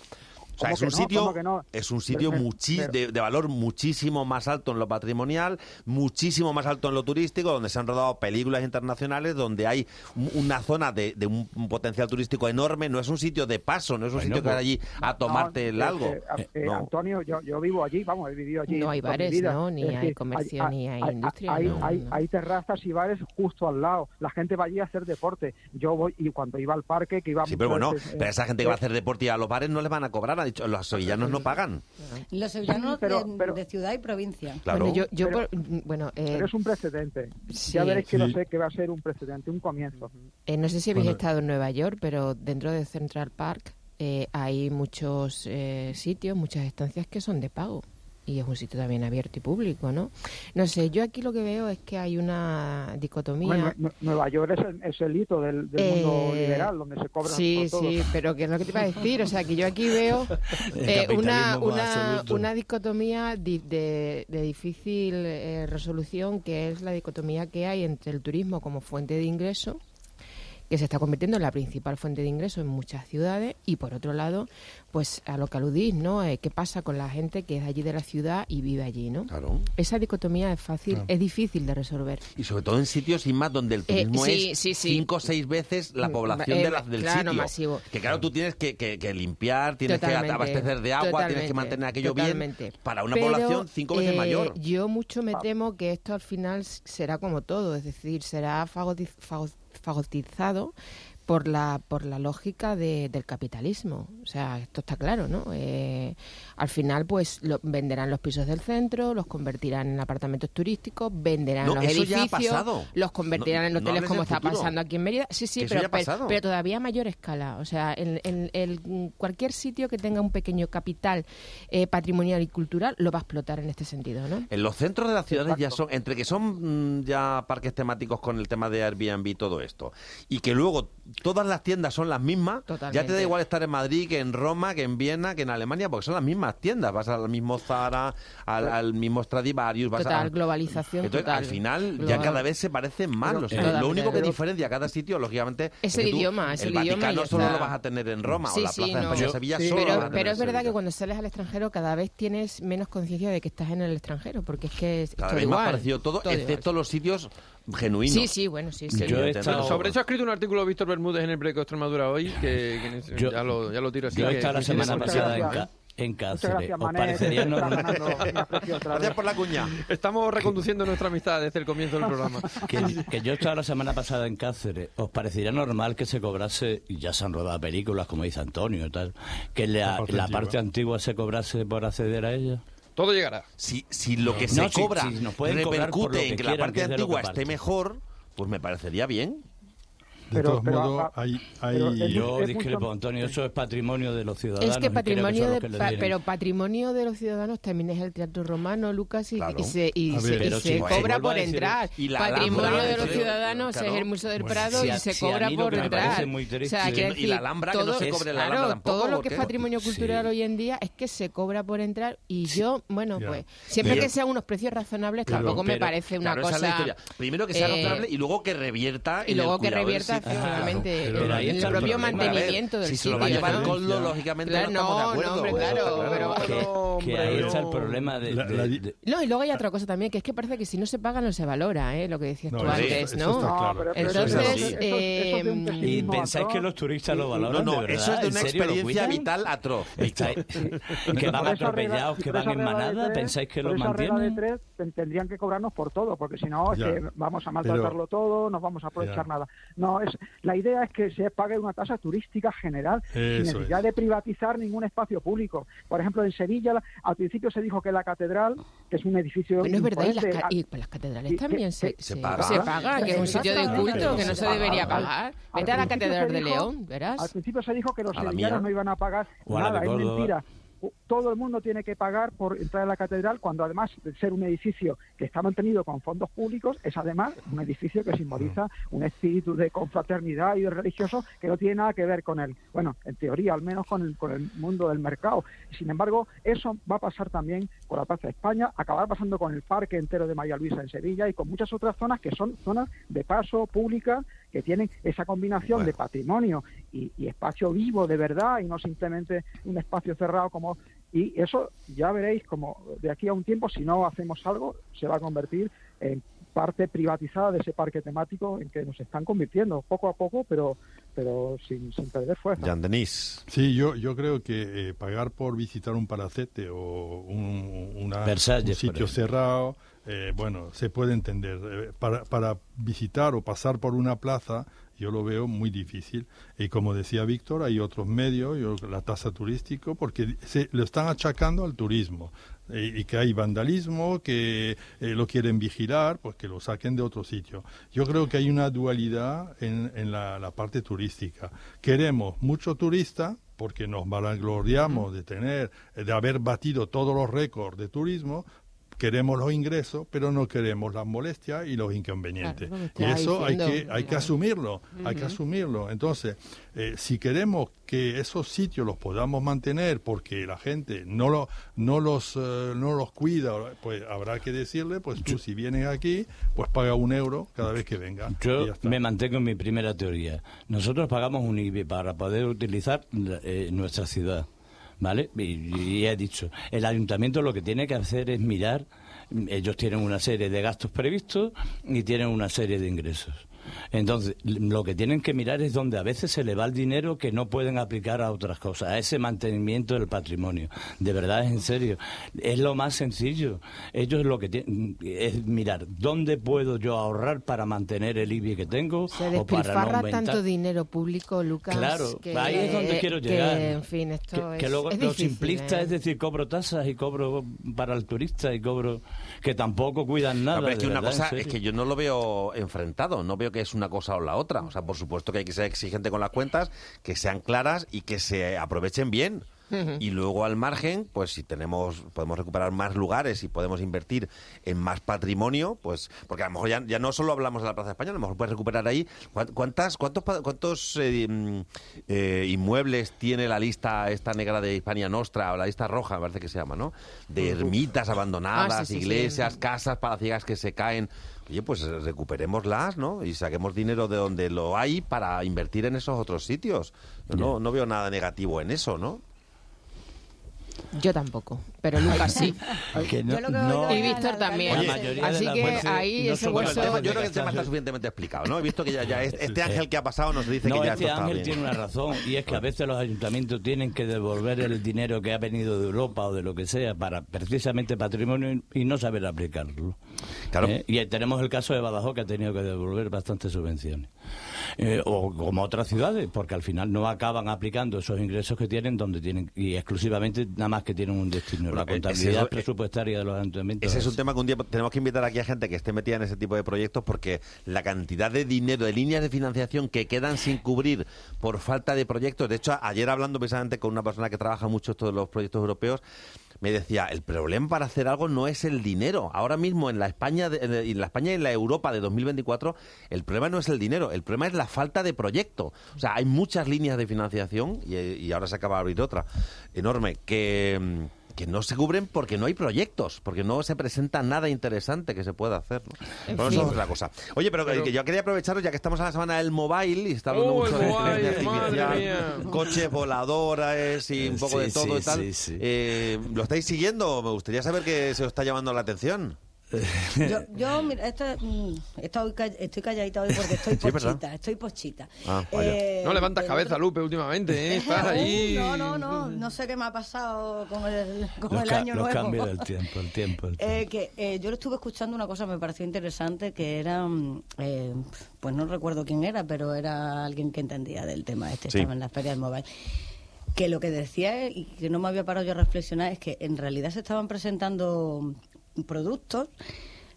O sea, ¿Cómo es que un no? sitio, ¿Cómo que no? es un sitio Pero- muchi- pero- de, de valor muchísimo más alto en lo patrimonial, muchísimo más alto en lo turístico, donde se han rodado películas internacionales, donde hay un- una zona de, de un, potencial turístico enorme. No es un sitio de paso, no es un Bueno, sitio que pues- vas allí a tomarte No, el algo. eh, Eh, no. Antonio, yo, yo vivo allí, vamos, he vivido allí. No hay bares, vida. ¿no? Ni Es hay comercio, ni hay industria, Hay, no, hay, no. hay terrazas y bares justo al lado. La gente va allí a hacer deporte. Yo voy, y cuando iba al parque, que iba Sí, pero bueno, veces, eh, pero esa gente que va a hacer deporte y a los bares no les van a cobrar, dicho, los sevillanos no pagan. Los sevillanos Pero- de, pero- de ciudad y provincia. Claro. Bueno, yo, yo Pero- por- bueno, eh, Pero es un precedente. sí. Ya veréis que no Sí. sé que va a ser un precedente, un comienzo. eh, no sé si habéis Bueno. estado en Nueva York, pero dentro de Central Park eh, hay muchos eh, sitios, muchas estancias que son de pago. Y es un sitio también abierto y público, ¿no? No sé, yo aquí lo que veo es que hay una dicotomía. Bueno, Nueva York es el, es el hito del, del mundo Eh, liberal, donde se cobra Sí, por todo. sí, pero que es lo que te iba a decir. O sea, que yo aquí veo eh, una, una, una dicotomía di- de, de difícil eh, resolución, que es la dicotomía que hay entre el turismo como fuente de ingreso que se está convirtiendo en la principal fuente de ingreso en muchas ciudades y por otro lado pues a lo que aludís no Eh, qué pasa con la gente que es allí de la ciudad y vive allí no Claro. esa dicotomía es fácil Claro. es difícil de resolver Y sobre todo en sitios sin más donde el Eh, turismo sí, es sí, sí. cinco o seis veces la Mm, población eh, de la- del claro, sitio. masivo. Que claro, tú tienes que, que- que limpiar, tienes Totalmente, que abastecer de agua, tienes que mantener aquello totalmente. bien para una Pero, población cinco veces eh, mayor. Yo mucho me temo que esto al final será como todo, es decir, será fagoti- fago- fagotizado por la por la lógica de- del capitalismo. O sea, esto está claro, ¿no? Eh, al final, pues lo- venderán los pisos del centro, los convertirán en apartamentos turísticos, venderán No, los eso ya ha edificios, pasado. los convertirán No- en hoteles como está futuro. pasando aquí en Mérida. Sí, sí, pero, pero- todavía a mayor escala. O sea, en, en- el- cualquier sitio que tenga un pequeño capital eh, patrimonial y cultural lo va a explotar en este sentido, ¿no? En los centros de las ciudades ya son, entre que son mm, ya parques temáticos con el tema de Airbnb y todo esto, y que luego todas las tiendas son las mismas, ya te da Totalmente. igual estar en Madrid que en Roma, que en Viena, que en Alemania, porque son las mismas tiendas. Vas al mismo Zara, al, al mismo Stradivarius, vas Total, a... globalización Entonces, total. al final, ya cada vez se parecen más. Totalmente. lo único que diferencia a cada sitio, lógicamente, Es que el tú idioma, es el idioma y Vaticano ya solo lo vas a tener en Roma, Sí, o la sí, Plaza de. España Sevilla solo lo vas a pero, tener pero en es verdad que cuando sales al extranjero cada vez tienes menos conciencia de que estás en el extranjero, porque es que es Cada vez más parecido todo, todo igual. excepto los sitios genuinos. Sí, sí, bueno, sí, sí. Evidentemente, Bueno, no. sobre eso ha escrito un artículo Víctor Bermúdez en el Breco Extremadura hoy, que, que Yo- ya, lo, ya lo tiro así. Yo he estado la semana pasada en, gracias. Ca- en Cáceres. gracias, ¿Os Mané, parecería normal? Gracias por la cuña. Estamos reconduciendo nuestra amistad desde el comienzo del programa. Que, que yo estaba la semana pasada en Cáceres. ¿Os parecería normal que se cobrase, y ya se han rodado películas, como dice Antonio y tal, que la, La parte la antigua. parte antigua se cobrase por acceder a ella? Todo llegará. Si, si lo que No, se cobra si repercute que en que la parte que antigua esté mejor, pues me parecería bien. De Pero- todos pero, modos, ah, hay... hay... pero es- Yo es discrepo, mucho- Antonio, eso es patrimonio de los ciudadanos. Es que patrimonio de, que pa- pero patrimonio de los ciudadanos también es el teatro romano, Lucas, y, Claro. y se, y A se- ver, y se si- cobra por decir, entrar. y la patrimonio Alhambra, de los ciudadanos claro. es el Museo del Bueno, Prado si y se si a cobra mí lo por entrar. muy o sea, triste- quiero Y decir, la Alhambra, que no todo, se cobre la claro, Alhambra tampoco, todo lo ¿por que es patrimonio cultural Sí. hoy en día es que se cobra por entrar y yo, bueno, pues siempre que sean unos precios razonables, tampoco me parece una cosa... Primero que sea eh, razonable y luego que revierta y en luego el que cuidado del sitio. Pero el el propio problema. mantenimiento A ver, del si se lo sitio. va a ¿no? coldo, lógicamente Claro, no estamos de no, acuerdo. no, hombre, claro, pero- Que, que ahí está el no. problema de... La- de- la di- de- No, y luego hay otra cosa también, que es que parece que si no se paga no se valora, ¿eh? Lo que decías No, tú eso- antes, eso ¿no? Entonces, eh, ¿Y pensáis que los turistas lo No, valoran no, de verdad? eso es de ¿En una lo experiencia vital atroz. Que van atropellados, que van en manada, ¿pensáis que de mantienen? tendrían que cobrarnos por todo, porque si no es Ya. que vamos a maltratarlo todo, no vamos a aprovechar Ya. nada. No, es la idea es que se pague una tasa turística general sin necesidad es. de privatizar ningún espacio público. Por ejemplo, en Sevilla la- al principio se dijo que la catedral, que es un edificio Bueno, es verdad, y las, ca- y pues las catedrales y- también que- se, que- se se- paga. se paga, que es un sitio de culto que no se debería Al- pagar. al Vete a la Catedral de León, Al verás. principio se dijo que los sevillanos no iban a pagar nada, es mentira. Todo el mundo tiene que pagar por entrar a la catedral cuando además de ser un edificio que está mantenido con fondos públicos, es además un edificio que simboliza un espíritu de confraternidad y de religioso que no tiene nada que ver con el, bueno, en teoría al menos con el, con el mundo del mercado. Sin embargo, eso va a pasar también con la Plaza de España, acabar pasando con el parque entero de María Luisa en Sevilla y con muchas otras zonas que son zonas de paso públicas que tienen esa combinación de patrimonio y, y espacio vivo de verdad y no simplemente un espacio cerrado como y eso ya veréis como de aquí a un tiempo si no hacemos algo se va a convertir en parte privatizada de ese parque temático en que nos están convirtiendo poco a poco pero pero sin, sin perder fuerza. Jean Denis. Sí, yo, yo creo que eh, pagar por visitar un palacete o un, una- Versalles, un sitio cerrado, eh, bueno, se puede entender. Eh, para, para visitar o pasar por una plaza, yo lo veo muy difícil. Y como decía Víctor, hay otros medios, yo- la tasa turístico, porque se lo están achacando al turismo. Eh, y que hay vandalismo, que eh, lo quieren vigilar, pues que lo saquen de otro sitio. Yo creo que hay una dualidad en, en la, la parte turística. Queremos mucho turista, porque nos vanagloriamos de tener, de haber batido todos los récords de turismo, queremos los ingresos, pero no queremos las molestias y los inconvenientes. Claro, y eso hay que, hay que asumirlo, hay que asumirlo. Entonces, eh, si queremos que esos sitios los podamos mantener porque la gente no, lo, no, los, eh, no los cuida, pues habrá que decirle, pues tú si vienes aquí, pues paga un euro cada vez que venga. Yo me mantengo en mi primera teoría. Nosotros pagamos un IBI para poder utilizar eh, nuestra ciudad, ¿vale? Y, y he dicho, el ayuntamiento lo que tiene que hacer es mirar, ellos tienen una serie de gastos previstos y tienen una serie de ingresos. Entonces, lo que tienen que mirar es donde a veces se le va el dinero que no pueden aplicar a otras cosas, a ese mantenimiento del patrimonio. De verdad, es en serio. Es lo más sencillo. Ellos lo que tienen es mirar dónde puedo yo ahorrar para mantener el IBI que tengo Se o para no aumentar. tanto dinero público, Lucas. Claro, que- ahí es donde quiero que, llegar. en fin, esto que, es, que es lo difícil, simplista ¿eh? es decir, cobro tasas y cobro para el turista y cobro que tampoco cuidan nada. No, pero es que una verdad, cosa es que yo no lo veo enfrentado, no veo que es una cosa o la otra. O sea, por supuesto que hay que ser exigente con las cuentas, que sean claras y que se aprovechen bien. Y luego al margen, pues si tenemos, podemos recuperar más lugares y podemos invertir en más patrimonio, pues, porque a lo mejor ya, ya no solo hablamos de la Plaza de España, a lo mejor puedes recuperar ahí. ¿cuán- ¿Cuántas, cuántos, cuántos eh, mm, eh, inmuebles tiene la lista esta negra de Hispania Nostra, o la lista roja, me parece que se llama, ¿no? De ermitas abandonadas, Ah, sí, sí, sí. iglesias, casas palaciegas que se caen. Oye, pues recuperémoslas, ¿no? Y saquemos dinero de donde lo hay para invertir en esos otros sitios. No, no veo nada negativo en eso, ¿no? Yo tampoco, pero Lucas sí. Que no- Yo lo que no- y es Víctor también. de Así que veces ahí no ese son Bueno, el hueso... tema- yo creo que el tema gastarse- está suficientemente explicado, ¿no? He visto que ya, ya es- este ángel que ha pasado nos dice no, que ya este esto está Ángel bien. tiene una razón y es que a veces los ayuntamientos tienen que devolver el dinero que ha venido de Europa o de lo que sea para precisamente patrimonio y no saber aplicarlo. Claro. ¿Eh? Y ahí tenemos el caso de Badajoz que ha tenido que devolver bastantes subvenciones. Eh, o como otras ciudades, porque al final no acaban aplicando esos ingresos que tienen donde tienen y exclusivamente nada más que tienen un destino. Bueno, la eh, contabilidad es- presupuestaria de los ayuntamientos. Ese es un tema que un día tenemos que invitar aquí a gente que esté metida en ese tipo de proyectos porque la cantidad de dinero, de líneas de financiación que quedan sin cubrir por falta de proyectos. De hecho, ayer hablando precisamente con una persona que trabaja mucho estos los proyectos europeos, me decía, el problema para hacer algo no es el dinero. Ahora mismo en la España, en la España y en la Europa de 2024, el problema no es el dinero, el problema es la falta de proyecto. O sea, hay muchas líneas de financiación y, y ahora se acaba de abrir otra enorme que mm, que no se cubren porque no hay proyectos, porque no se presenta nada interesante que se pueda hacer. ¿no? Eso es otra cosa. Oye, pero, Pero- que yo quería aprovecharos, ya que estamos en la semana del mobile y está hablando ¡Oh, mucho el de coches voladores y un poco Sí, de todo sí, y tal. sí, sí. Eh, ¿Lo estáis siguiendo? Me gustaría saber qué se os está llamando la atención. Yo, yo, mira, esto, mm, estoy, estoy calladita hoy porque estoy Sí, ¿verdad? pochita, estoy pochita. Ah. Eh, No levantas cabeza, otro- Lupe, últimamente, ¿eh? Estás Uh, ahí... No, no, no, no sé qué me ha pasado con el, con los, el año los nuevo. cambios del tiempo, el tiempo. el tiempo. Eh, que eh, yo lo estuve escuchando una cosa que me pareció interesante que era mm, eh, pues no recuerdo quién era pero era alguien que entendía del tema este Sí. estaba en la feria del mobile que lo que decía y que no me había parado yo a reflexionar es que en realidad se estaban presentando productos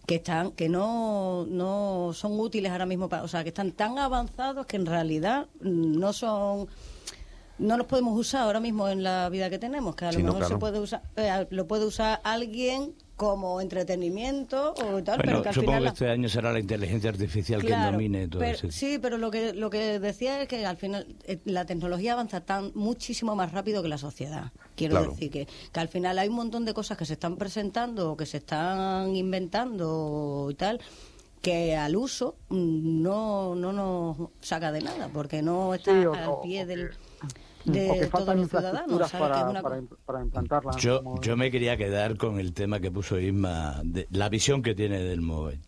que están que no, no son útiles ahora mismo para, o sea que están tan avanzados que en realidad mm, no son no los podemos usar ahora mismo en la vida que tenemos, que a lo Sí, no, mejor claro. se puede usar, eh, lo puede usar alguien como entretenimiento o tal, Bueno, pero que al supongo final que la- este año será la inteligencia artificial Claro, que domine todo pero- eso. Sí, pero lo que lo que decía es que al final eh, la tecnología avanza tan muchísimo más rápido que la sociedad. Quiero Claro. decir que, que al final hay un montón de cosas que se están presentando o que se están inventando y tal que al uso mm, no no nos saca de nada porque no está Sí, al pie o o de que todos faltan los ciudadanos. infraestructuras. Que para, una para, para implantarlas. Yo, como- yo me quería quedar con el tema que puso Isma, de la visión que tiene del móvil,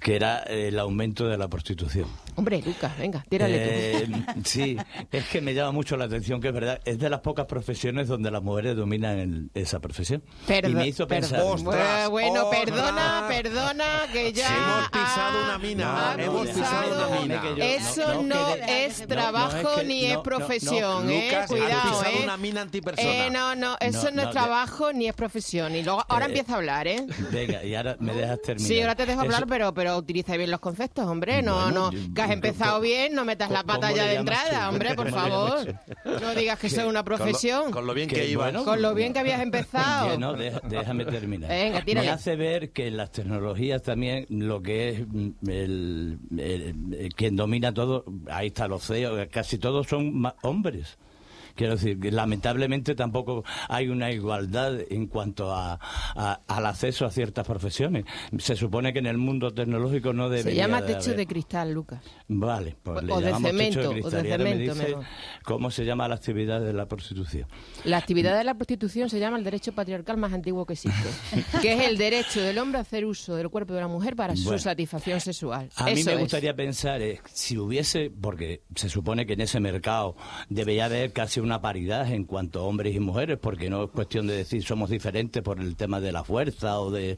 que era el aumento de la prostitución. Hombre, Lucas, venga, tírale Eh, tú. sí, es que me llama mucho la atención que es verdad, es de las pocas profesiones donde las mujeres dominan el- esa profesión. Perdo- y me hizo perdón. pensar. Ostras, bueno, ostras. perdona, perdona, que ya... Hemos pisado ha- una mina, hemos pisado pisado- una mina. Eso no, no, no, que- es trabajo no, es que- ni no, es profesión, no, ¿eh? Lucas, Cuidado, pisado ¿eh? una mina antipersona. Eh, no, no, eso no, No, es trabajo ni es profesión. Y luego, ahora Eh, empieza a hablar, ¿eh? Venga, y ahora me dejas terminar. Sí, ahora te dejo hablar, pero, pero utiliza bien los conceptos, hombre. No, Bueno, no, yo- que has empezado bien, no metas la pata ¿cómo ya de entrada, tú? hombre, por ¿Cómo le llamas favor. No digas que es una Con lo- profesión. con lo bien que Que iba. bueno, Con lo bien que habías empezado. No, déjame terminar. Venga, tírale. Me hace ver que en las tecnologías también lo que es mm, el, el- el- quien domina todo, ahí está los CEOs, casi todos son ma- hombres. Quiero decir, que lamentablemente tampoco hay una igualdad en cuanto a, a- al acceso a ciertas profesiones. Se supone que en el mundo tecnológico no Se debería llama de techo haber. de cristal, Lucas. Vale, pues O- le o de llamamos techo cemento, o de cristal. Y ahora me cemento, dice cómo se llama la actividad de la prostitución. La actividad de la prostitución se llama el derecho patriarcal más antiguo que existe, que es el derecho del hombre a hacer uso del cuerpo de la mujer para su Bueno. satisfacción sexual. A mí Eso me es. gustaría pensar, eh, si hubiese, porque se supone que en ese mercado debería haber casi una paridad en cuanto a hombres y mujeres, porque no es cuestión de decir somos diferentes por el tema de la fuerza o de...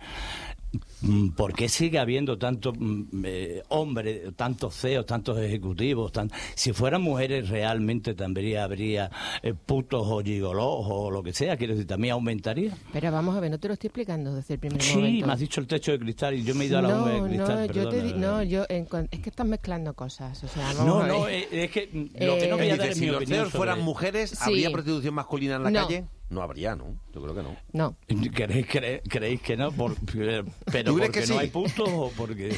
Mm, ¿Por qué sigue habiendo tantos mm, eh, hombres, tantos CEOs, tantos ejecutivos? tan- Si fueran mujeres realmente también habría eh, putos o gigolos o lo que sea, quiero decir, también aumentaría. Pero vamos a ver, no te lo estoy explicando desde el primer Sí, momento. me has dicho el techo de cristal y yo me he ido a la no, de cristal. no, yo te no, yo en cuan- es que estás mezclando cosas, o sea, vamos No, no, eh, es que lo que no Eh, voy a dar es si mi los CEOs fueran mujeres, Sí. ¿habría prostitución masculina en la No. calle? No habría, ¿no? Yo creo que no. No. ¿Creéis, cre- creéis que no? Por- pero ¿Tú crees porque que no hay puntos o porque...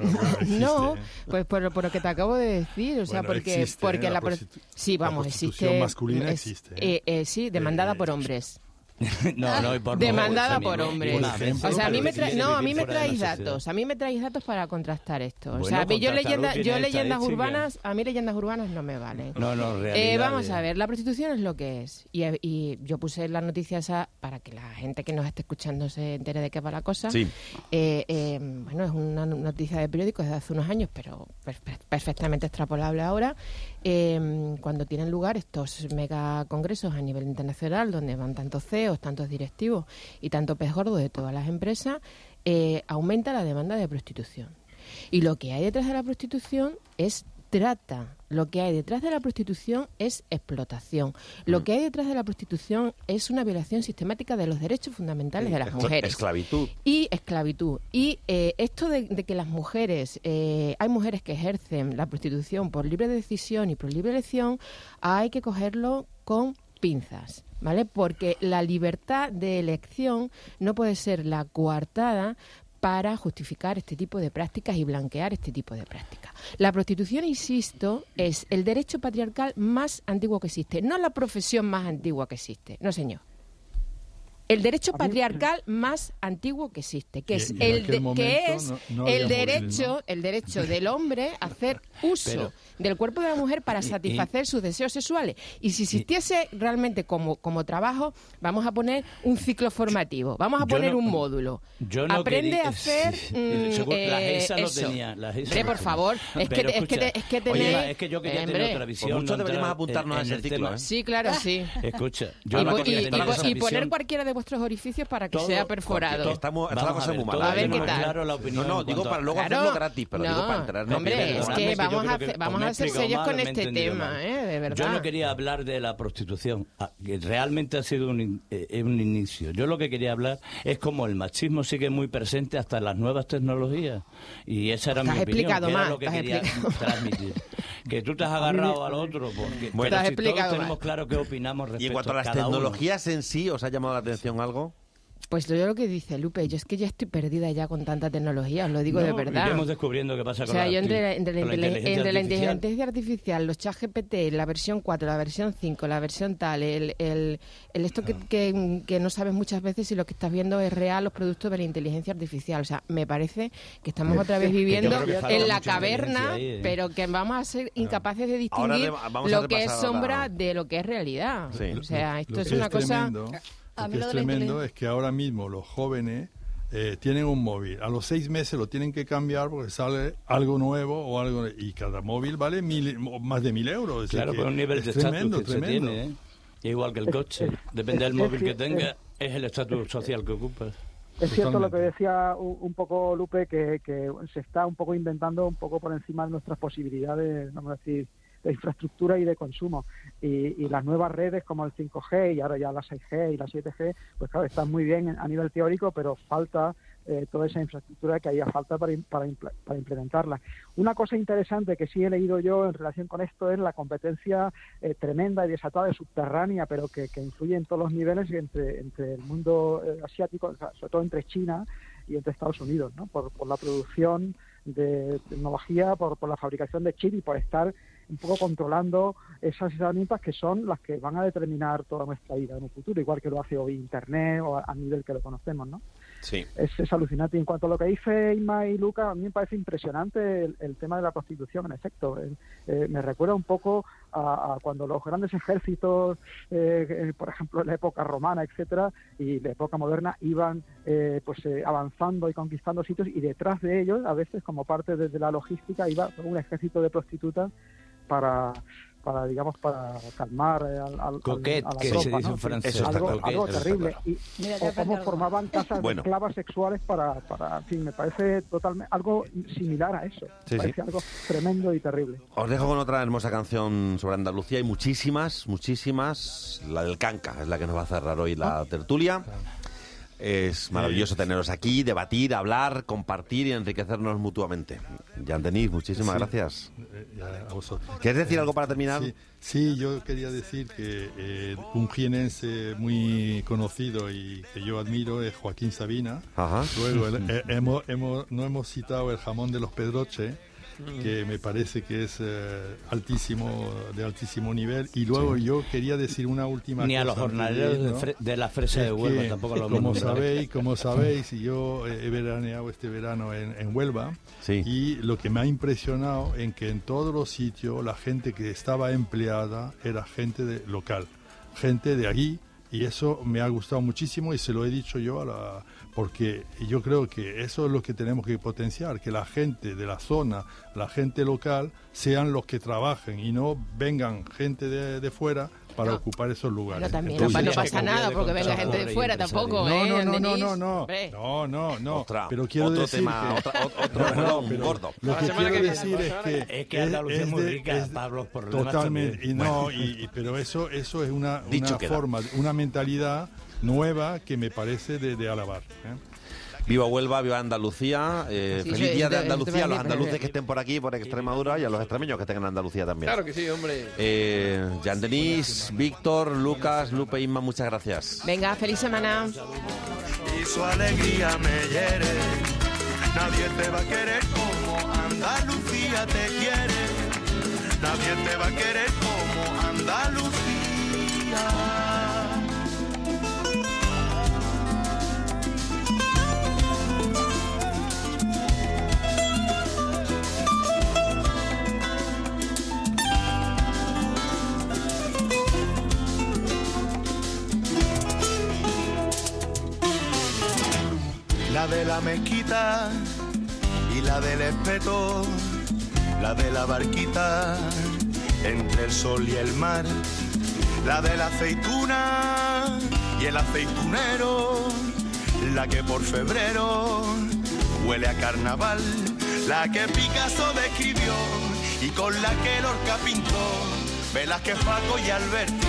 No, pues por, por lo que te acabo de decir, o sea, Bueno, porque existe, porque ¿eh? La la, prostitu- sí, la vamos, existe masculina es- existe, eh, eh, sí, demandada por hombres. no, no, y por demandada por ¿eh? hombres. O sea, a mí me no, a mí me traéis datos, a mí me traéis datos para contrastar esto. o sea, yo tiene yo leyendas urbanas, a mí leyendas urbanas no me valen. No, no, Eh, vamos a ver, la prostitución es lo que es. Y, y yo puse la noticia esa para que la gente que nos esté escuchando se entere de qué va la cosa. Sí. Eh, eh, bueno, es una noticia de periódico desde hace unos años, pero per- per- perfectamente extrapolable ahora. Eh, cuando tienen lugar estos mega congresos a nivel internacional, donde van tantos CEOs, tantos directivos y tanto pez gordo de todas las empresas, eh, aumenta la demanda de prostitución. Y lo que hay detrás de la prostitución es trata. Lo que hay detrás de la prostitución es explotación. Lo que hay detrás de la prostitución es una violación sistemática de los derechos fundamentales de las mujeres. Esclavitud. Y esclavitud. Y eh, esto de, de que las mujeres, eh, hay mujeres que ejercen la prostitución por libre decisión y por libre elección, hay que cogerlo con pinzas, ¿vale? Porque la libertad de elección no puede ser la coartada para justificar este tipo de prácticas y blanquear este tipo de prácticas. La prostitución, insisto, es el derecho patriarcal más antiguo que existe, no la profesión más antigua que existe, no señor. El derecho patriarcal más antiguo que existe, que Y- es y el de- que es no- no había el derecho, el derecho del hombre a hacer uso Pero- del cuerpo de la mujer para Y- y- satisfacer sus deseos sexuales. Y si existiese realmente como, como trabajo, vamos a poner un ciclo formativo, vamos a poner no- un módulo. yo no Aprende quería- a hacer sí, mm, la eh, GESA lo eso. tenía, la GESA Hombre, por favor, es que, Pero te- es que, te- escucha, es que oye, es que yo quería tener otra visión. Pues muchos no deberíamos apuntarnos en- a ese ciclo. ¿eh? Sí, claro, sí. Escucha, Y, yo y- poner cualquiera de vuestros orificios para que Todo- sea perforado. Estamos, cosa a ver, muy todo mala. A ver qué tenemos tal. claro la opinión No, no, en digo cuanto para a- luego Claro. hacerlo gratis, pero digo No, para entrar. no, hombre, es que vamos a que hacer- vamos a ser serios con este tema. ¿eh? De verdad. Yo no quería hablar de la prostitución, ah, que realmente ha sido un, eh, un inicio. Yo lo que quería hablar es como el machismo sigue muy presente hasta las nuevas tecnologías. Y esa era mi opinión, explicado que era mal, lo que te has quería explicado mal. transmitir. Que tú te has agarrado al otro, porque Bueno. pero si todos explicado tenemos claro qué opinamos respecto Y en cuanto a las cada uno. tecnologías en sí, ¿os ha llamado la atención algo? Pues yo lo que dice Lupe, yo es que ya estoy perdida ya con tanta tecnología, os lo digo No, de verdad. Iremos descubriendo qué pasa O con sea, la, yo entre, la inteligencia entre la artificial. inteligencia artificial, los chat GPT, la versión 4, la versión 5, la versión tal, el, el, el esto Ah. que, que, que no sabes muchas veces si lo que estás viendo es real, los productos de la inteligencia artificial. O sea, me parece que estamos otra vez viviendo en la caverna, ahí, ¿eh? pero que vamos a ser incapaces de distinguir lo que es sombra de lo que es realidad. Sí. O sea, esto Lo es una cosa... tremendo, lo que es la tremendo es que ahora mismo los jóvenes eh, tienen un móvil. A los seis meses lo tienen que cambiar porque sale algo nuevo o algo y cada móvil vale mil, más de mil euros. Claro, por un nivel es de estatus tremendo, que se tremendo. tiene, ¿eh? Igual que el coche. Depende del móvil que tenga, es el estatus social que ocupas. Es cierto lo que decía un, un poco Lupe, que, que se está un poco inventando un poco por encima de nuestras posibilidades, vamos a decir, de infraestructura y de consumo. Y, y las nuevas redes como el 5G y ahora ya la 6G y la 7G, pues claro, están muy bien a nivel teórico, pero falta eh, toda esa infraestructura que haya falta para, para, impl- para implementarla. Una cosa interesante que sí he leído yo en relación con esto es la competencia eh, tremenda y desatada y subterránea, pero que, que influye en todos los niveles entre, entre el mundo eh, asiático, sobre todo entre China y entre Estados Unidos, ¿no? por, por la producción de tecnología, por, por la fabricación de chips y por estar un poco controlando esas herramientas que son las que van a determinar toda nuestra vida en un futuro, igual que lo hace hoy Internet o a, nivel que lo conocemos, ¿no? Sí. Es, es alucinante. Y en cuanto a lo que dice Inma y Luca, a mí me parece impresionante el, el tema de la prostitución, en efecto. Eh, eh, me recuerda un poco a, a cuando los grandes ejércitos, eh, eh, por ejemplo, en la época romana, etcétera, y la época moderna, iban eh, pues eh, avanzando y conquistando sitios, y detrás de ellos, a veces como parte de, de la logística, iba un ejército de prostitutas para para digamos para calmar al, al- Coquette, a la que tropa, se dice ¿no? en francés. Eso está algo, claro. algo Eso está terrible claro. y Mira, o cómo formaban casas Bueno. de esclavas sexuales para, para en fin me parece totalmente algo similar a eso Sí, me parece sí. algo tremendo y terrible Os dejo con otra hermosa canción sobre Andalucía. Hay muchísimas, muchísimas. La del Canca es la que nos va a cerrar hoy la tertulia. Es maravilloso teneros aquí, debatir, hablar, compartir y enriquecernos mutuamente. Jan Denis, muchísimas Sí. gracias. Eh, ya, a vosotros. ¿Quieres decir algo para terminar? Sí, sí, yo quería decir que eh, un jienense muy conocido y que yo admiro es Joaquín Sabina. Ajá. Luego el- eh, hemos, hemos- no hemos citado el jamón de los Pedroche, que me parece que es eh, altísimo, de altísimo nivel. Y luego Sí. yo quería decir una última Ni a los cosa antes jornaleros de, irnos. fre- de la fresa de Huelva que, tampoco lo como nombrado. sabéis, como sabéis, y yo he veraneado este verano en, en Huelva Sí. y lo que me ha impresionado en que en todos los sitios la gente que estaba empleada era gente de, local, gente de allí y eso me ha gustado muchísimo y se lo he dicho yo a la porque yo creo que eso es lo que tenemos que potenciar, que la gente de la zona, la gente local, sean los que trabajen y no vengan gente de, de fuera para No. ocupar esos lugares. Bueno, también Entonces- no, no pasa nada porque venga gente de fuera tampoco, no, ¿eh? no, no, no, no, no, Hombre. no, no, no. Otra- pero quiero otro decir tema, que- otra- otro No, pero gordo. Lo que quiero que decir es que Es que Andalucía es muy rica es los problemas Totalmente, y no, y, y- pero eso, eso es una, Dicho una queda. forma, una mentalidad nueva que me parece de, de alabar. ¿eh? Viva Huelva, viva Andalucía. eh, Sí, feliz sí, día de Andalucía a los andaluces que estén por aquí, por Extremadura, y a los extremeños que estén en Andalucía también. Claro que sí, hombre. Eh, Jan Denis, Víctor, Lucas, Lupe, Inma, muchas gracias. Venga, feliz semana. y su alegría me hiere. Nadie te va a querer como Andalucía te quiere. Nadie te va a querer como Andalucía. La de la mezquita y la del espeto, la de la barquita entre el sol y el mar, la de la aceituna y el aceitunero, la que por febrero huele a carnaval, la que Picasso describió y con la que Lorca pintó, Velázquez, Paco y Alberti,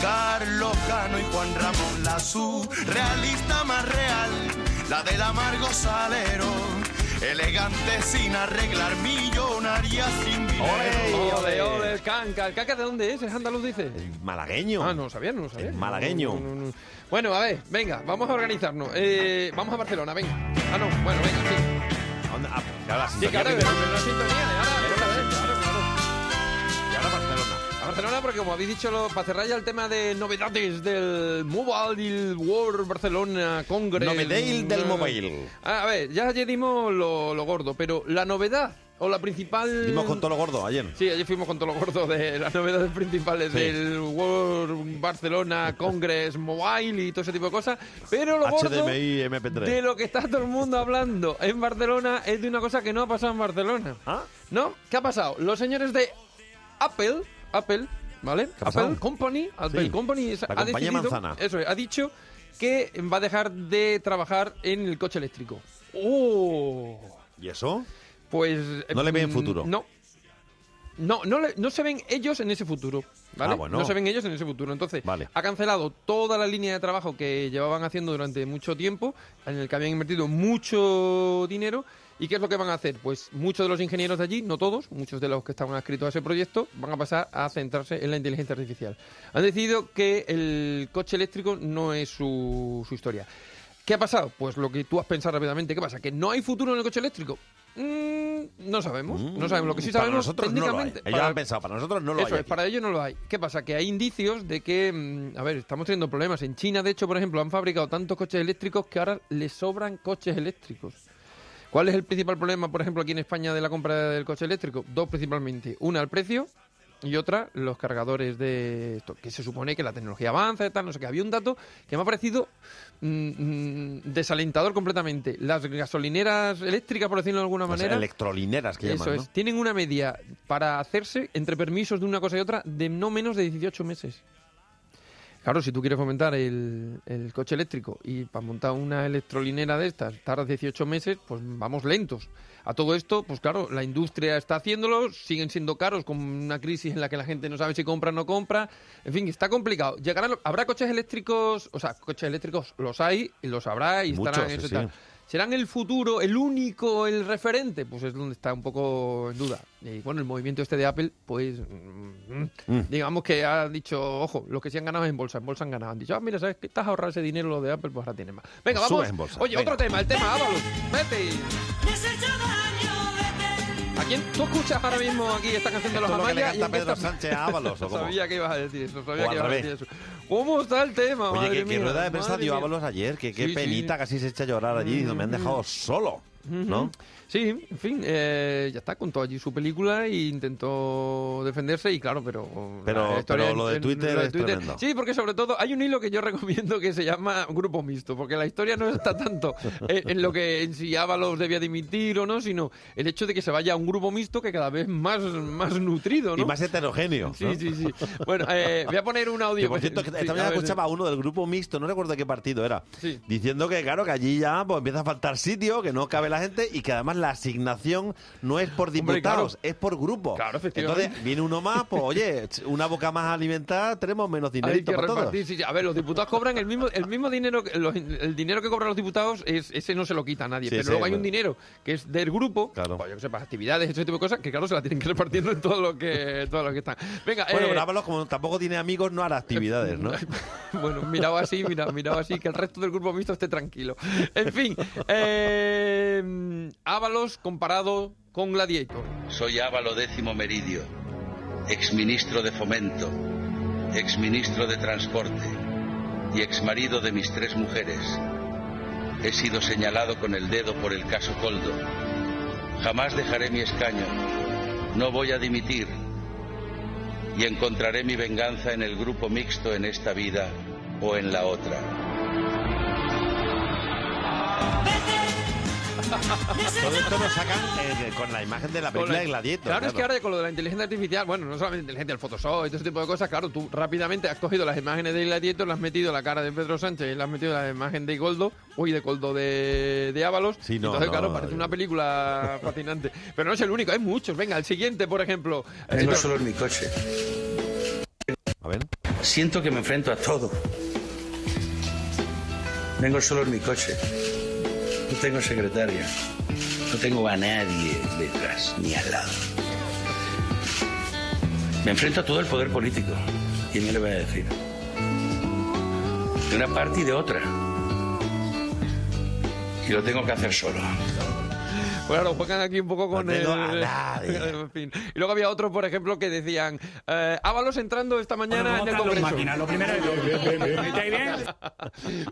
Carlos Cano y Juan Ramón, la surrealista más real, la del amargo salero, elegante sin arreglar, millonaria sin dinero. Ole, ole, el canca. ¿El canca de dónde es? ¿Es andaluz, dice? Malagueño. Ah, no lo sabía, no lo sabía. El malagueño. No, no, no, no. Bueno, a ver, venga, vamos a organizarnos. Eh, vamos a Barcelona, venga. Ah, no, bueno, venga, sí. ¿A dónde? Ah, que ahora la Sí, claro, ahora, Barcelona. Porque como habéis dicho, lo- para cerrar ya el tema de novedades del Mobile World Barcelona Congress. Novedale del Eh, mobile. A ver, ya ayer dimos lo, lo gordo, pero la novedad o la principal... Dimos con todo lo gordo ayer. Sí, ayer fuimos con todo lo gordo de las novedades principales Sí. del World Barcelona Congress Mobile y todo ese tipo de cosas. Pero lo gordo HDMI MP3. de lo que está todo el mundo hablando en Barcelona es de una cosa que no ha pasado en Barcelona. ¿Ah? ¿No? ¿Qué ha pasado? Los señores de Apple, Apple, ¿vale? Apple Company, Apple Sí, Company la ha decidido, manzana. eso es, ha dicho que va a dejar de trabajar en el coche eléctrico. ¡Oh! ¿Y eso? Pues... ¿No le ven mm, futuro? No. No, no, le- no se ven ellos en ese futuro, ¿vale? Ah, bueno. No se ven ellos en ese futuro. Entonces, ha cancelado toda la línea de trabajo que llevaban haciendo durante mucho tiempo, en el que habían invertido mucho dinero. ¿Y qué es lo que van a hacer? Pues muchos de los ingenieros de allí, no todos, muchos de los que estaban adscritos a ese proyecto, van a pasar a centrarse en la inteligencia artificial. Han decidido que el coche eléctrico no es su, su historia. ¿Qué ha pasado? Pues lo que tú has pensado rápidamente. ¿Qué pasa? ¿Que no hay futuro en el coche eléctrico? Mm, no sabemos. no sabemos. Lo que sí Para sabemos nosotros no lo hay. técnicamente. Ellos han pensado, para nosotros no lo Eso hay es, para ellos no lo hay. ¿Qué pasa? Que hay indicios de que, mm, a ver, estamos teniendo problemas. En China, de hecho, por ejemplo, han fabricado tantos coches eléctricos que ahora les sobran coches eléctricos. ¿Cuál es el principal problema, por ejemplo, aquí en España de la compra del coche eléctrico? Dos principalmente. Una, el precio. Y otra, los cargadores de esto, que se supone que la tecnología avanza y tal, no sé qué. Había un dato que me ha parecido mm, mm, desalentador completamente. Las gasolineras eléctricas, por decirlo de alguna Las manera, electrolineras que eso llaman, es. ¿no? Tienen una media para hacerse entre permisos de una cosa y otra de no menos de 18 meses. Claro, si tú quieres fomentar el, el coche eléctrico y para montar una electrolinera de estas tardas 18 meses, pues vamos lentos. A todo esto, pues claro, la industria está haciéndolo, siguen siendo caros con una crisis en la que la gente no sabe si compra o no compra. En fin, está complicado. Llegarán, habrá coches eléctricos, o sea, coches eléctricos los hay y los habrá y estarán Muchos, tal. sí. ¿Serán el futuro, el único, el referente? Pues es donde está un poco en duda. Y bueno, el movimiento este de Apple, pues mm, Mm. digamos que ha dicho, ojo, los que se han ganado en bolsa, en bolsa han ganado. Han dicho, ah, mira, ¿sabes qué? Estás ahorrando ese dinero lo de Apple, pues ahora tienes más. Venga, Pues vamos. subes en bolsa, Oye, venga. otro tema, el tema Ábalos. Vete. ¿A quién tú escuchas ahora mismo aquí esta canción de los lo Amaya? qué Pedro Sánchez Ábalos, ¿o cómo? sabía que ibas a decir eso, sabía que ibas a decir eso. ¿Cómo está el tema, Oye, madre que, que mía, rueda de prensa dio. Ábalos ayer, que qué Sí, sí. penita casi se echa a llorar allí, diciendo, me han dejado solo, ¿no? Sí, en fin, eh, ya está, contó allí su película e intentó defenderse y claro, pero... Pero- lo de en- Twitter lo es tremendo. Sí, porque sobre todo hay un hilo que yo recomiendo que se llama Grupo Mixto, porque la historia no está tanto en, lo que en si Ábalos debía dimitir o no, sino el hecho de que se vaya a un grupo mixto que cada vez más, más nutrido, ¿no? Y más heterogéneo. Sí, ¿no? sí, sí. Bueno, eh, voy a poner un audio. Que por cierto, que esta mañana ver, escuchaba a uno del grupo mixto, no recuerdo qué partido era, Sí. diciendo que claro, que allí ya pues, empieza a faltar sitio, que no cabe la gente y que además la asignación no es por diputados, claro. es por grupo. Claro, efectivamente. Entonces viene uno más, pues oye, una boca más alimentada, tenemos menos Hay dinerito que para repartir, sí. A ver, los diputados cobran el mismo, el mismo dinero, los- el dinero que cobran los diputados, es, ese no se lo quita a nadie. Sí, pero sí, luego hay un claro. dinero que es del grupo, pues yo que sé, para actividades, ese tipo de cosas, que claro, se la tienen que repartiendo en todo lo que, todo lo que están. Venga, Bueno, eh, pero Ábalos, como tampoco tiene amigos, no hará actividades, ¿no? bueno, mirado así, mirado, mirado así, que el resto del grupo mixto esté tranquilo. En fin, eh, Ábalos comparado con Gladiator. Soy Ávalo décimo Meridio, exministro de Fomento, exministro de Transporte y exmarido de mis tres mujeres. He sido señalado con el dedo por el caso Coldo. Jamás dejaré mi escaño. No voy a dimitir. Y encontraré mi venganza en el grupo mixto en esta vida o en la otra. Todo esto lo sacan eh, con la imagen de la película de Gladiator. Claro, es que ahora con lo de la inteligencia artificial, bueno, no solamente inteligencia, el Photoshop y todo ese tipo de cosas, claro, tú rápidamente has cogido las imágenes de Gladiator, las has metido en la cara de Pedro Sánchez y le has metido la imagen de Goldo, uy, de Goldo de, de Ábalos. Sí, no, Entonces, no, claro, no, parece no. una película fascinante. Pero no es el único, hay muchos. Venga, el siguiente, por ejemplo. Vengo Eh, solo en mi coche. A ver. Siento que me enfrento a todo. Vengo solo en mi coche. No tengo secretaria. No tengo a nadie detrás ni al lado. Me enfrento a todo el poder político. ¿Y me le voy a decir? De una parte y de otra. Y lo tengo que hacer solo. Pues claro, juegan aquí un poco con No el... a nadie. en fin. Y luego había otro, por ejemplo, que decían, eh, Ábalos entrando esta mañana en el Congreso. Lo primero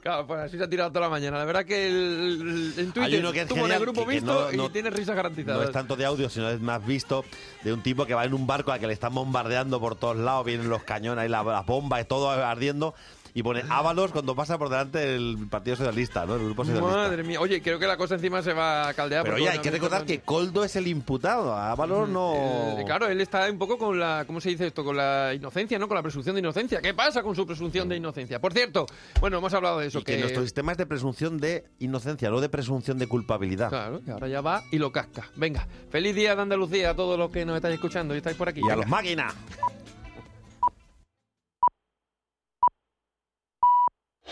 Claro, pues así se ha tirado toda la mañana. La verdad que el, el- en Hay Twitter uno que es tuvo en el genial, grupo que- que visto no- no- y tiene risas garantizadas. No es tanto de audio, sino es más visto de un tipo que va en un barco al que le están bombardeando por todos lados, vienen los cañones y la- las bombas y todo ardiendo. Y pone Ábalos cuando pasa por delante del Partido Socialista, ¿no? El Grupo Socialista. Madre mía. Oye, creo que la cosa encima se va a caldear. Pero oye, hay que a recordar que Coldo es el imputado, Ábalos no... Eh, claro, él está un poco con la, ¿cómo se dice esto? Con la inocencia, ¿no? Con la presunción de inocencia. ¿Qué pasa con su presunción de inocencia? Por cierto, bueno, hemos hablado de eso. Y que nuestro sistema es de presunción de inocencia, no de presunción de culpabilidad. Claro, y ahora ya va y lo casca. Venga, feliz día de Andalucía a todos los que nos estáis escuchando y estáis por aquí. Y a Venga. los máquinas.